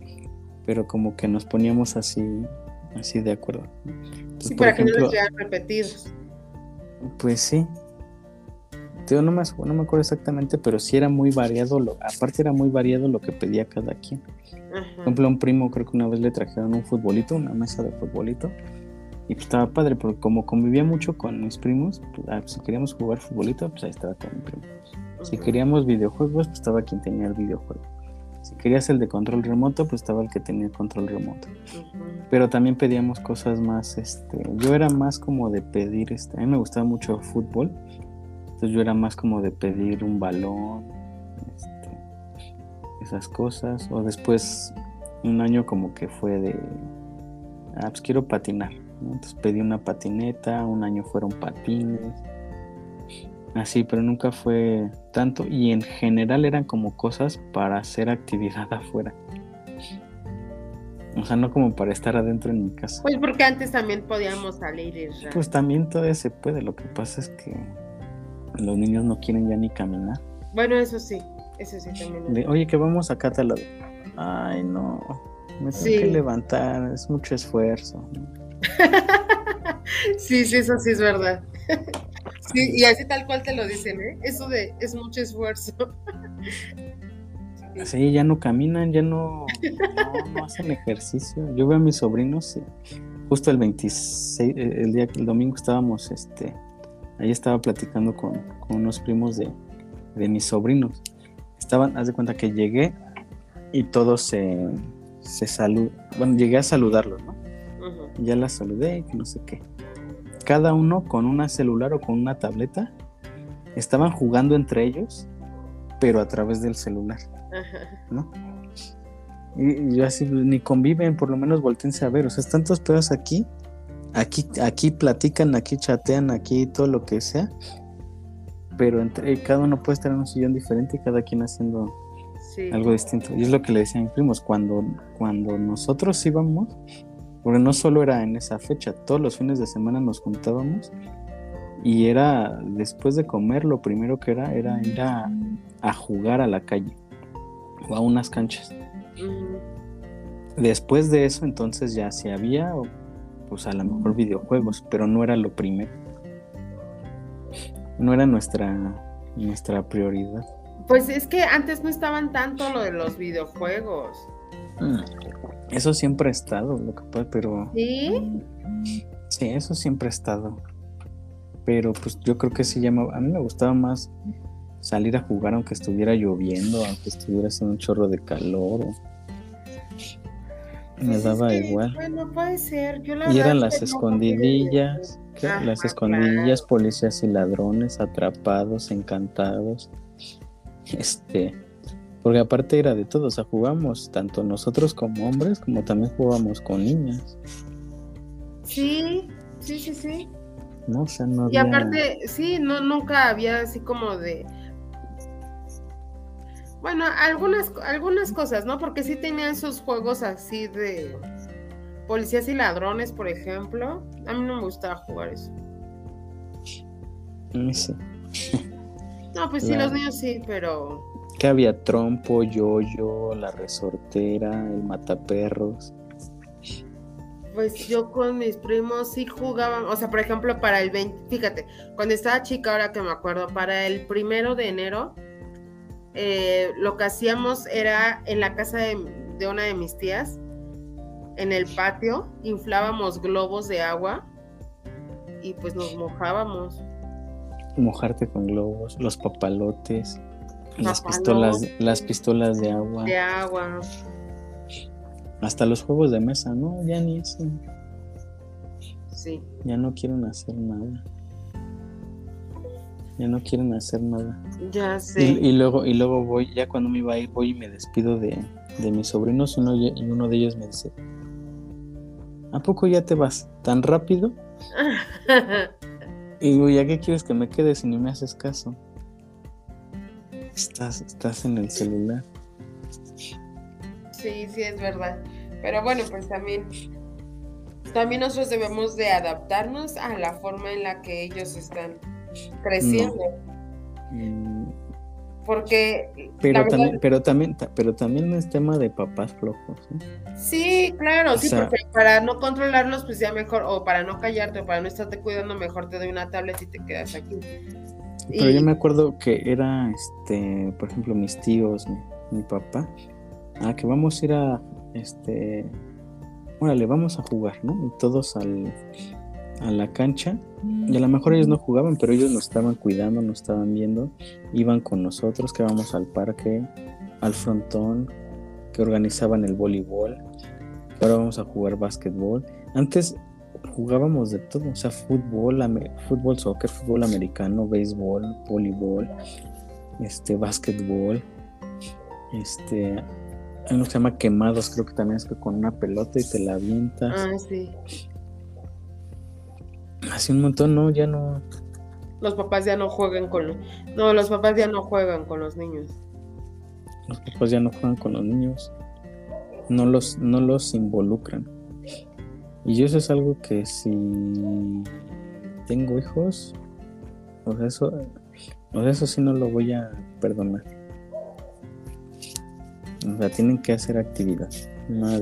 pero como que nos poníamos así, así de acuerdo. sí, para que no los llegan repetidos. Pues sí, no me, no me acuerdo exactamente, pero sí era muy variado, lo, aparte era muy variado lo que pedía cada quien. Por ejemplo, a un primo creo que una vez le trajeron un futbolito, una mesa de futbolito, y pues estaba padre, porque como convivía mucho con mis primos, pues, ah, si queríamos jugar futbolito, pues ahí estaba con mi primo. Si queríamos videojuegos, pues estaba quien tenía el videojuego. Si querías el de control remoto, pues estaba el que tenía el control remoto. Pero también pedíamos cosas más, este, yo era más como de pedir, este, a mí me gustaba mucho el fútbol, entonces yo era más como de pedir un balón, este, esas cosas. O después un año como que fue de, ah, pues quiero patinar. Entonces pedí una patineta, un año fueron patines, así, pero nunca fue tanto y en general eran como cosas para hacer actividad afuera. O sea, no como para estar adentro en mi casa. Pues porque antes también podíamos salir. Pues también todavía se puede, lo que pasa es que los niños no quieren ya ni caminar. Bueno, eso sí, eso sí también. Oye, que vamos acá a lado. Ay, no, me tengo que levantar, es mucho esfuerzo. sí, sí, eso sí es verdad. sí, y así tal cual te lo dicen, ¿eh? Eso de es mucho esfuerzo. Sí, ya no caminan, ya no, no, hacen ejercicio. Yo veo a mis sobrinos, justo el 26, el día el domingo estábamos, este, ahí estaba platicando con, unos primos de, mis sobrinos. Estaban, haz de cuenta que llegué y todos se, se saludan, bueno, llegué a saludarlos, ¿no? Ya las saludé y no sé qué. Cada uno con una celular o con una tableta estaban jugando entre ellos, pero a través del celular. ¿no? Y, yo así, pues, ni conviven, por lo menos voltense a ver, o sea, están todos pedos aquí, aquí, aquí platican, aquí chatean, aquí todo lo que sea, pero entre cada uno puede estar en un sillón diferente y cada quien haciendo algo distinto. Y es lo que le decía a mis primos, cuando, cuando nosotros íbamos, porque no solo era en esa fecha, todos los fines de semana nos juntábamos y era después de comer lo primero que era era ir a jugar a la calle o a unas canchas. Después de eso, entonces ya si había, pues a lo mejor videojuegos, pero no era lo primero. No era nuestra, nuestra prioridad. Pues es que antes no estaban tanto lo de los videojuegos. Mm, eso siempre ha estado, lo que pasa, pero. ¿Sí? Sí, eso siempre ha estado. Pero pues yo creo que sí llama. A mí me gustaba más salir a jugar aunque estuviera lloviendo, aunque estuviera haciendo un chorro de calor. Me pues daba igual. Bueno, puede ser. y eran las escondidillas, las escondidillas, policías y ladrones, atrapados, encantados. Este, porque aparte era de todo, o sea, jugamos tanto nosotros como hombres, como también jugamos con niñas. Sí, sí, sí, sí. No, o sea, no Y aparte, sí, no, nunca había así como de, bueno, algunas, algunas cosas, ¿no? Porque sí tenían sus juegos así de policías y ladrones, por ejemplo. A mí no me gustaba jugar eso. Sí. No, pues sí, los niños sí, pero. Que había trompo, yoyo, la resortera, el mataperros. Pues yo con mis primos sí jugaban, o sea, por ejemplo, para el 20, fíjate, cuando estaba chica, ahora que me acuerdo, para el primero de enero, eh, lo que hacíamos era en la casa de, una de mis tías, en el patio, inflábamos globos de agua y pues nos mojábamos. Mojarte con globos, los papalotes, las pistolas, las pistolas de agua. De agua. Hasta los juegos de mesa, ¿no? Ya ni eso. Sí. Ya no quieren hacer nada ya no quieren hacer nada. Ya sé. Y, luego, y luego voy, ya cuando me iba a ir, voy y me despido de, mis sobrinos uno, y uno de ellos me dice, ¿a poco ya te vas tan rápido? y digo, ¿ya qué quieres que me quede si ni me haces caso? Estás, estás en el celular. Sí, sí, es verdad. Pero bueno, pues también, también nosotros debemos de adaptarnos a la forma en la que ellos están creciendo. Porque. Pero, también, pero, también, pero también es tema de papás flojos. Sí, claro, sí, porque para no controlarlos, pues ya mejor, o para no callarte, o para no estarte cuidando, mejor te doy una tablet y te quedas aquí. Pero yo me acuerdo que era, este, por ejemplo, mis tíos, mi, papá, ah, que vamos a ir a, este, órale, vamos a jugar, ¿no? Y todos al, a la cancha y a lo mejor ellos no jugaban, pero ellos nos estaban cuidando, nos estaban viendo, iban con nosotros, que íbamos al parque, al frontón, que organizaban el voleibol, ahora vamos a jugar básquetbol. Antes jugábamos de todo, o sea, fútbol, fútbol, soccer, fútbol americano, béisbol, voleibol, este, básquetbol, este, uno que se llama quemados, creo que también es que con una pelota y te la avientas. Ah, sí. Hace un montón, no, ya no. Los papás ya no juegan con los... No, los papás ya no juegan con los niños. Los papás ya no juegan con los niños. No los, no los involucran. Y eso es algo que si tengo hijos, o sea, eso, o sea, eso sí no lo voy a perdonar. O sea, tienen que hacer actividad.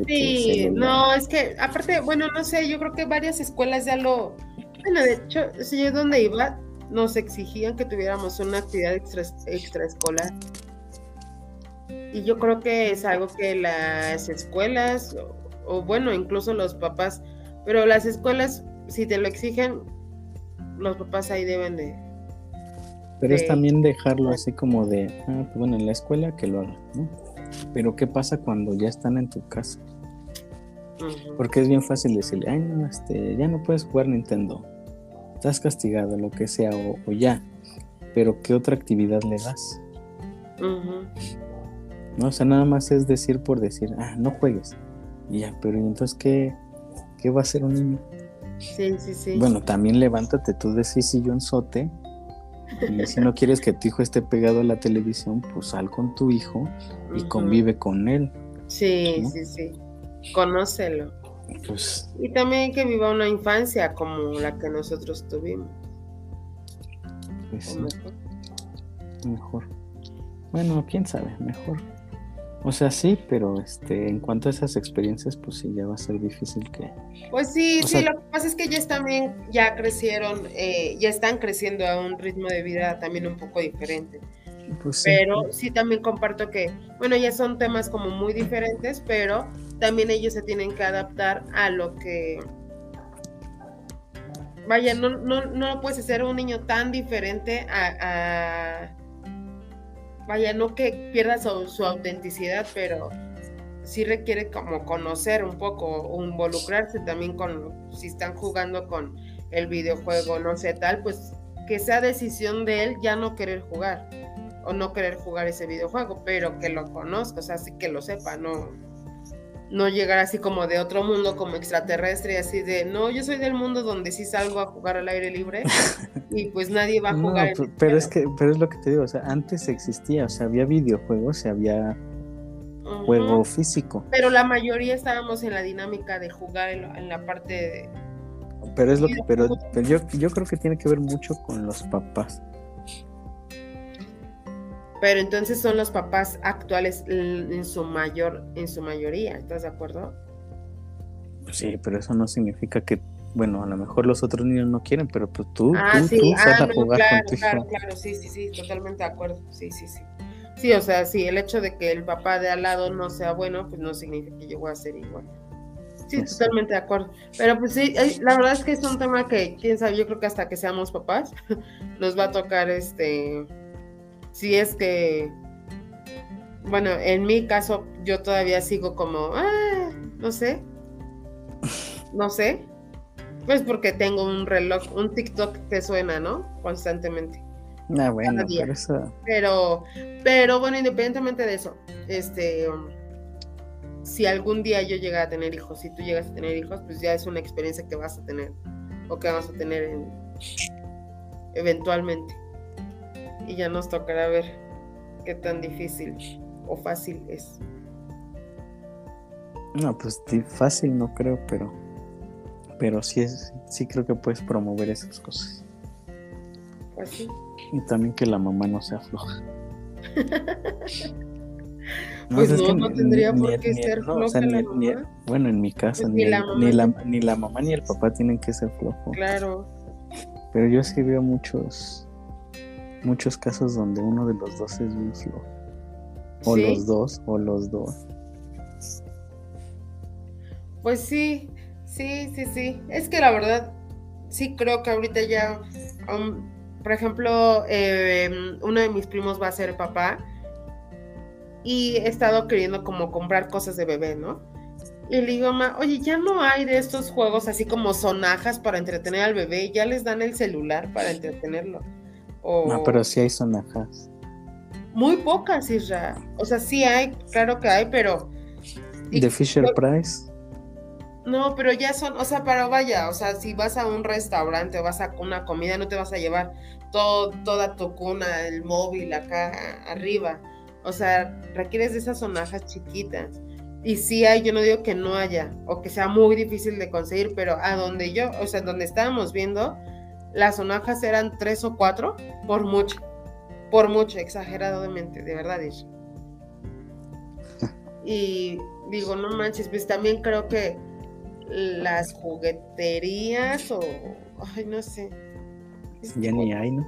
sí, no, es que aparte, bueno, no sé, yo creo que varias escuelas ya lo... Bueno, de hecho, si yo donde iba, nos exigían que tuviéramos una actividad extra, extraescolar. Y yo creo que es algo que las escuelas, o, bueno, incluso los papás, pero las escuelas, si te lo exigen, los papás ahí deben de... Pero es también dejarlo así como de, ah, pues bueno, en la escuela que lo hagan, ¿no? Pero ¿qué pasa cuando ya están en tu casa? Porque es bien fácil decirle, ay, no, este, ya no puedes jugar Nintendo estás castigado, lo que sea, o, ya, pero ¿qué otra actividad le das? No, o sea, nada más es decir por decir, ah, no juegues. Y ya, pero entonces qué, qué va a hacer un niño? Sí, sí, sí. Bueno, también levántate tú de ese sote y si no quieres que tu hijo esté pegado a la televisión, pues sal con tu hijo y convive con él. Sí, sí, sí. Conócelo. Pues, y también que viva una infancia como la que nosotros tuvimos. Pues mejor. Bueno, quién sabe, mejor. O sea, sí, pero este, en cuanto a esas experiencias, pues sí, ya va a ser difícil que. Pues sí, sí, lo que pasa es que ellos también ya crecieron, eh, ya están creciendo a un ritmo de vida también un poco diferente. Pues pero sí también comparto que, bueno, ya son temas como muy diferentes, pero también ellos se tienen que adaptar a lo que... Vaya, no, no, no puedes ser un niño tan diferente a, Vaya, no que pierda su, autenticidad, pero sí requiere como conocer un poco involucrarse también con, si están jugando con el videojuego, no sé, tal, pues que sea decisión de él ya no querer jugar o no querer jugar ese videojuego, pero que lo conozca, o sea, que lo sepa, no, no llegar así como de otro mundo, como extraterrestre, así de, no, yo soy del mundo donde sí salgo a jugar al aire libre y pues nadie va a jugar. pero, es que, pero es lo que te digo, o sea, antes existía, o sea, había videojuegos y había juego físico. Pero la mayoría estábamos en la dinámica de jugar en, la parte de... Pero es lo que, pero, pero yo, yo creo que tiene que ver mucho con los papás. Pero entonces son los papás actuales en su mayor, en su mayoría, ¿estás de acuerdo? Sí, pero eso no significa que, bueno, a lo mejor los otros niños no quieren, pero pues tú, ah, tú, sí. ah, claro, claro, claro, sí, sí, sí, totalmente de acuerdo, sí, sí, sí. Sí, o sea, sí, el hecho de que el papá de al lado no sea bueno, pues no significa que yo voy a ser igual. Sí, totalmente de acuerdo. Pero pues sí, la verdad es que es un tema que, quién sabe, yo creo que hasta que seamos papás nos va a tocar este si es que, bueno, en mi caso yo todavía sigo como, ah, no sé, no sé, pues porque tengo un reloj, un TikTok que suena, ¿no? Constantemente. Ah, bueno, pero, eso... pero, pero bueno, independientemente de eso, este, si algún día yo llegara a tener hijos, si tú llegas a tener hijos, pues ya es una experiencia que vas a tener o que vamos a tener eventualmente y ya nos tocará ver qué tan difícil o fácil es. No, pues fácil no creo, pero pero sí es sí creo que puedes promover esas cosas. Pues sí. Y también que la mamá no sea floja. pues no, no tendría por qué ser floja la mamá. bueno, en mi casa pues ni, la ni, la, ni la mamá ni el papá tienen que ser flojos. Claro. Pero yo sí veo muchos muchos casos donde uno de los dos es muy flojo. O los dos, o los dos. Pues sí, sí, sí, sí. Es que la verdad, sí creo que ahorita ya, um, por ejemplo, em, uno de mis primos va a ser papá y he estado queriendo como comprar cosas de bebé, ¿no? Y le digo, ma, oye, ya no hay de estos juegos así como sonajas para entretener al bebé, ya les dan el celular para entretenerlo. No, pero sí hay sonajas. Muy pocas, Isra. O sea, sí hay, claro que hay, pero ¿De Fisher Price? No, pero ya son, o sea, para vaya, o sea, si vas a un restaurante o vas a una comida, no te vas a llevar todo, toda tu cuna, el móvil acá arriba. O sea, requieres de esas sonajas chiquitas. Y sí hay, yo no digo que no haya, o que sea muy difícil de conseguir, pero a donde yo, o sea, donde estábamos viendo, las sonajas eran tres o cuatro, por mucho, por mucho, exageradamente, de verdad. Y digo, no manches, pues también creo que las jugueterías o, ay, no sé. Ya ni hay, ¿no?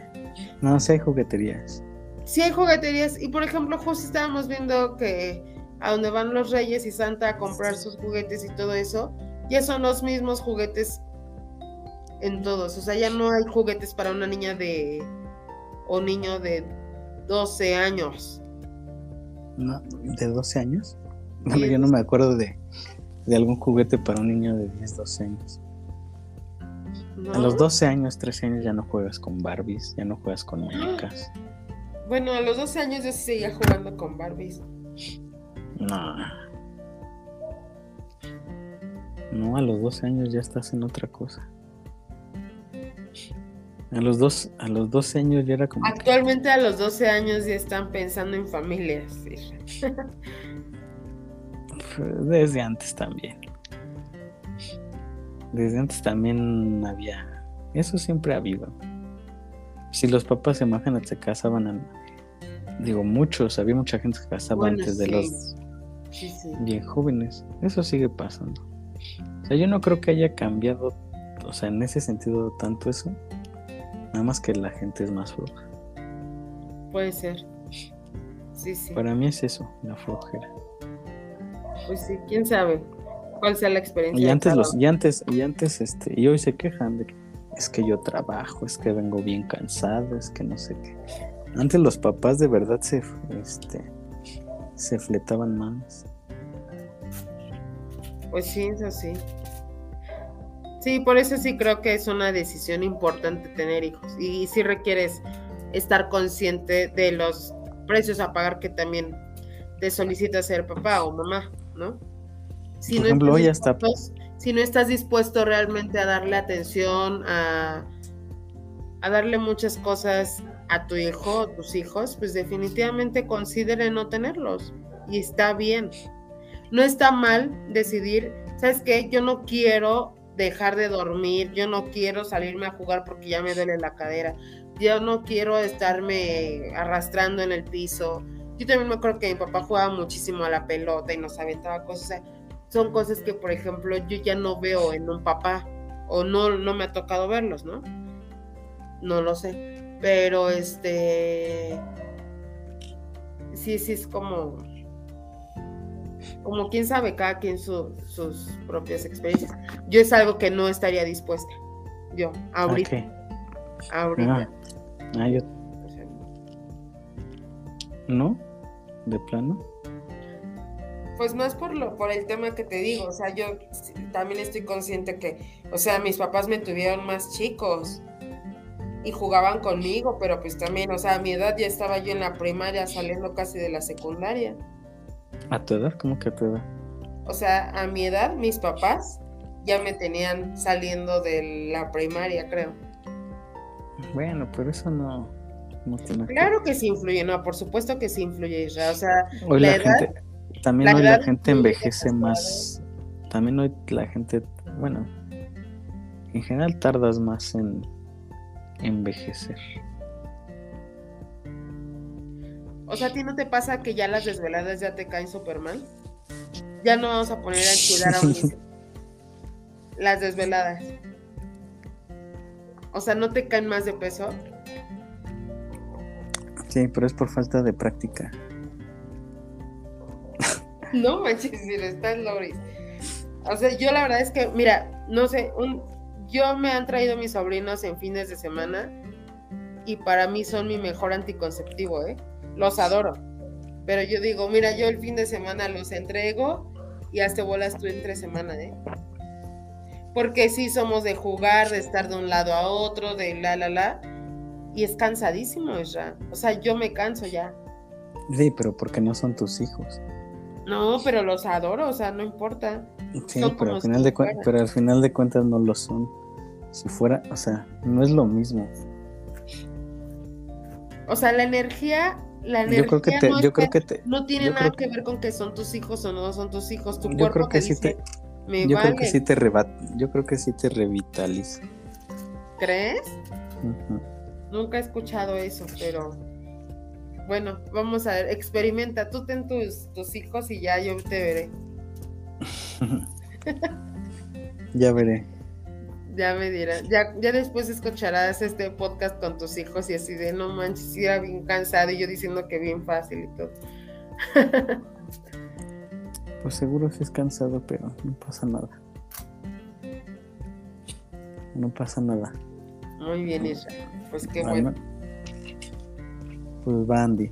no, sí hay jugueterías. Sí hay jugueterías y por ejemplo justo estábamos viendo que a donde van los reyes y Santa a comprar sus juguetes y todo eso, ya son los mismos juguetes en todos. O sea, ya no hay juguetes para una niña de o niño de 12 años. No, ¿De 12 años? Bueno, yo no me acuerdo de, algún juguete para un niño de 10, 12 años. A los 12 años, 13 años ya no juegas con Barbies, ya no juegas con muñecas. Bueno, a los 12 años yo seguía jugando con Barbies. No. No, a los 12 años ya estás en otra cosa. A los, dos, a los 12 años ya era como... Actualmente a los 12 años ya están pensando en familias. Desde antes también. Desde antes también había... Eso siempre ha habido. Si los papás se imaginan se casaban, digo muchos, había mucha gente que casaba antes de los bien jóvenes. Eso sigue pasando. O sea, yo no creo que haya cambiado, o sea, en ese sentido tanto eso. Nada más que la gente es más floja. Puede ser. Sí, sí. Para mí es eso, la flojera. Pues sí, quién sabe cuál sea la experiencia. Y antes los, y antes, y antes, este, y hoy se quejan de que es que yo trabajo, es que vengo bien cansado, es que no sé qué. Antes los papás de verdad se, este, se fletaban más. Pues sí, eso sí. Sí, por eso sí creo que es una decisión importante tener hijos y sí requieres estar consciente de los precios a pagar que también te solicita ser papá o mamá, ¿no? Si por ejemplo, hoy hasta... Si no estás dispuesto realmente a darle atención, a, a darle muchas cosas a tu hijo o tus hijos, pues definitivamente considere no tenerlos. Y está bien. No está mal decidir, ¿sabes qué? Yo no quiero dejar de dormir, yo no quiero salirme a jugar porque ya me duele la cadera, yo no quiero estarme arrastrando en el piso. Yo también me acuerdo que mi papá jugaba muchísimo a la pelota y nos aventaba cosas. son cosas que, por ejemplo, yo ya no veo en un papá o no, no me ha tocado verlos, ¿no? No lo sé. Pero este... Sí, sí, es como como quién sabe, cada quien sus propias experiencias. Yo es algo que no estaría dispuesta. Yo, ahorita. Ahorita. Ah, ah, yo... ¿No? ¿De plano? Pues más por lo, por el tema que te digo, o sea, yo también estoy consciente que, o sea, mis papás me tuvieron más chicos y jugaban conmigo, pero pues también, o sea, a mi edad ya estaba yo en la primaria saliendo casi de la secundaria. ¿A tu edad? ¿Cómo que a tu edad? O sea, a mi edad, mis papás ya me tenían saliendo de la primaria, creo. Bueno, pero eso no, tiene Claro que... sí influye, no, por supuesto que sí influye, o sea, hoy la, gente, también hoy la gente envejece más, también hoy la gente, bueno, en general tardas más en envejecer. O sea, ¿a ti no te pasa que ya las desveladas ya te caen súper mal? Ya no vamos a poner a cuidar a un niño. Las desveladas. O sea, ¿no te caen más de peso? Sí, pero es por falta de práctica. No manches, si estás Loris. O sea, yo la verdad es que, mira, no sé, un, yo me han traído mis sobrinos en fines de semana y para mí son mi mejor anticonceptivo, ¿eh? Los adoro. Pero yo digo, mira, yo el fin de semana los entrego y hazte bolas tú entre semana, ¿eh? Porque sí somos de jugar, de estar de un lado a otro, de la, la, la. Y es cansadísimo, ya. O sea, yo me canso ya. Sí, pero porque no son tus hijos. No, pero los adoro, o sea, no importa. Sí, pero al, final de pero al final de cuentas no lo son. Si fuera, o sea, no es lo mismo. O sea, la energía, la energía yo creo que te, no, yo creo que te, no tiene nada que... ver con que son tus hijos o no son tus hijos. Tu yo creo que sí te, yo creo que sí te rebat, yo creo que sí te revitaliza. ¿Crees? Nunca he escuchado eso, pero bueno, vamos a ver, experimenta, tú ten tus, tus hijos y ya yo te veré. ya veré. Ya me dirás, ya, ya después escucharás este podcast con tus hijos y así de no manches, era bien cansado y yo diciendo que bien fácil y todo. pues seguro si es cansado, pero no pasa nada. No pasa nada. Muy bien, Israel. Pues qué bueno. Pues Bandy.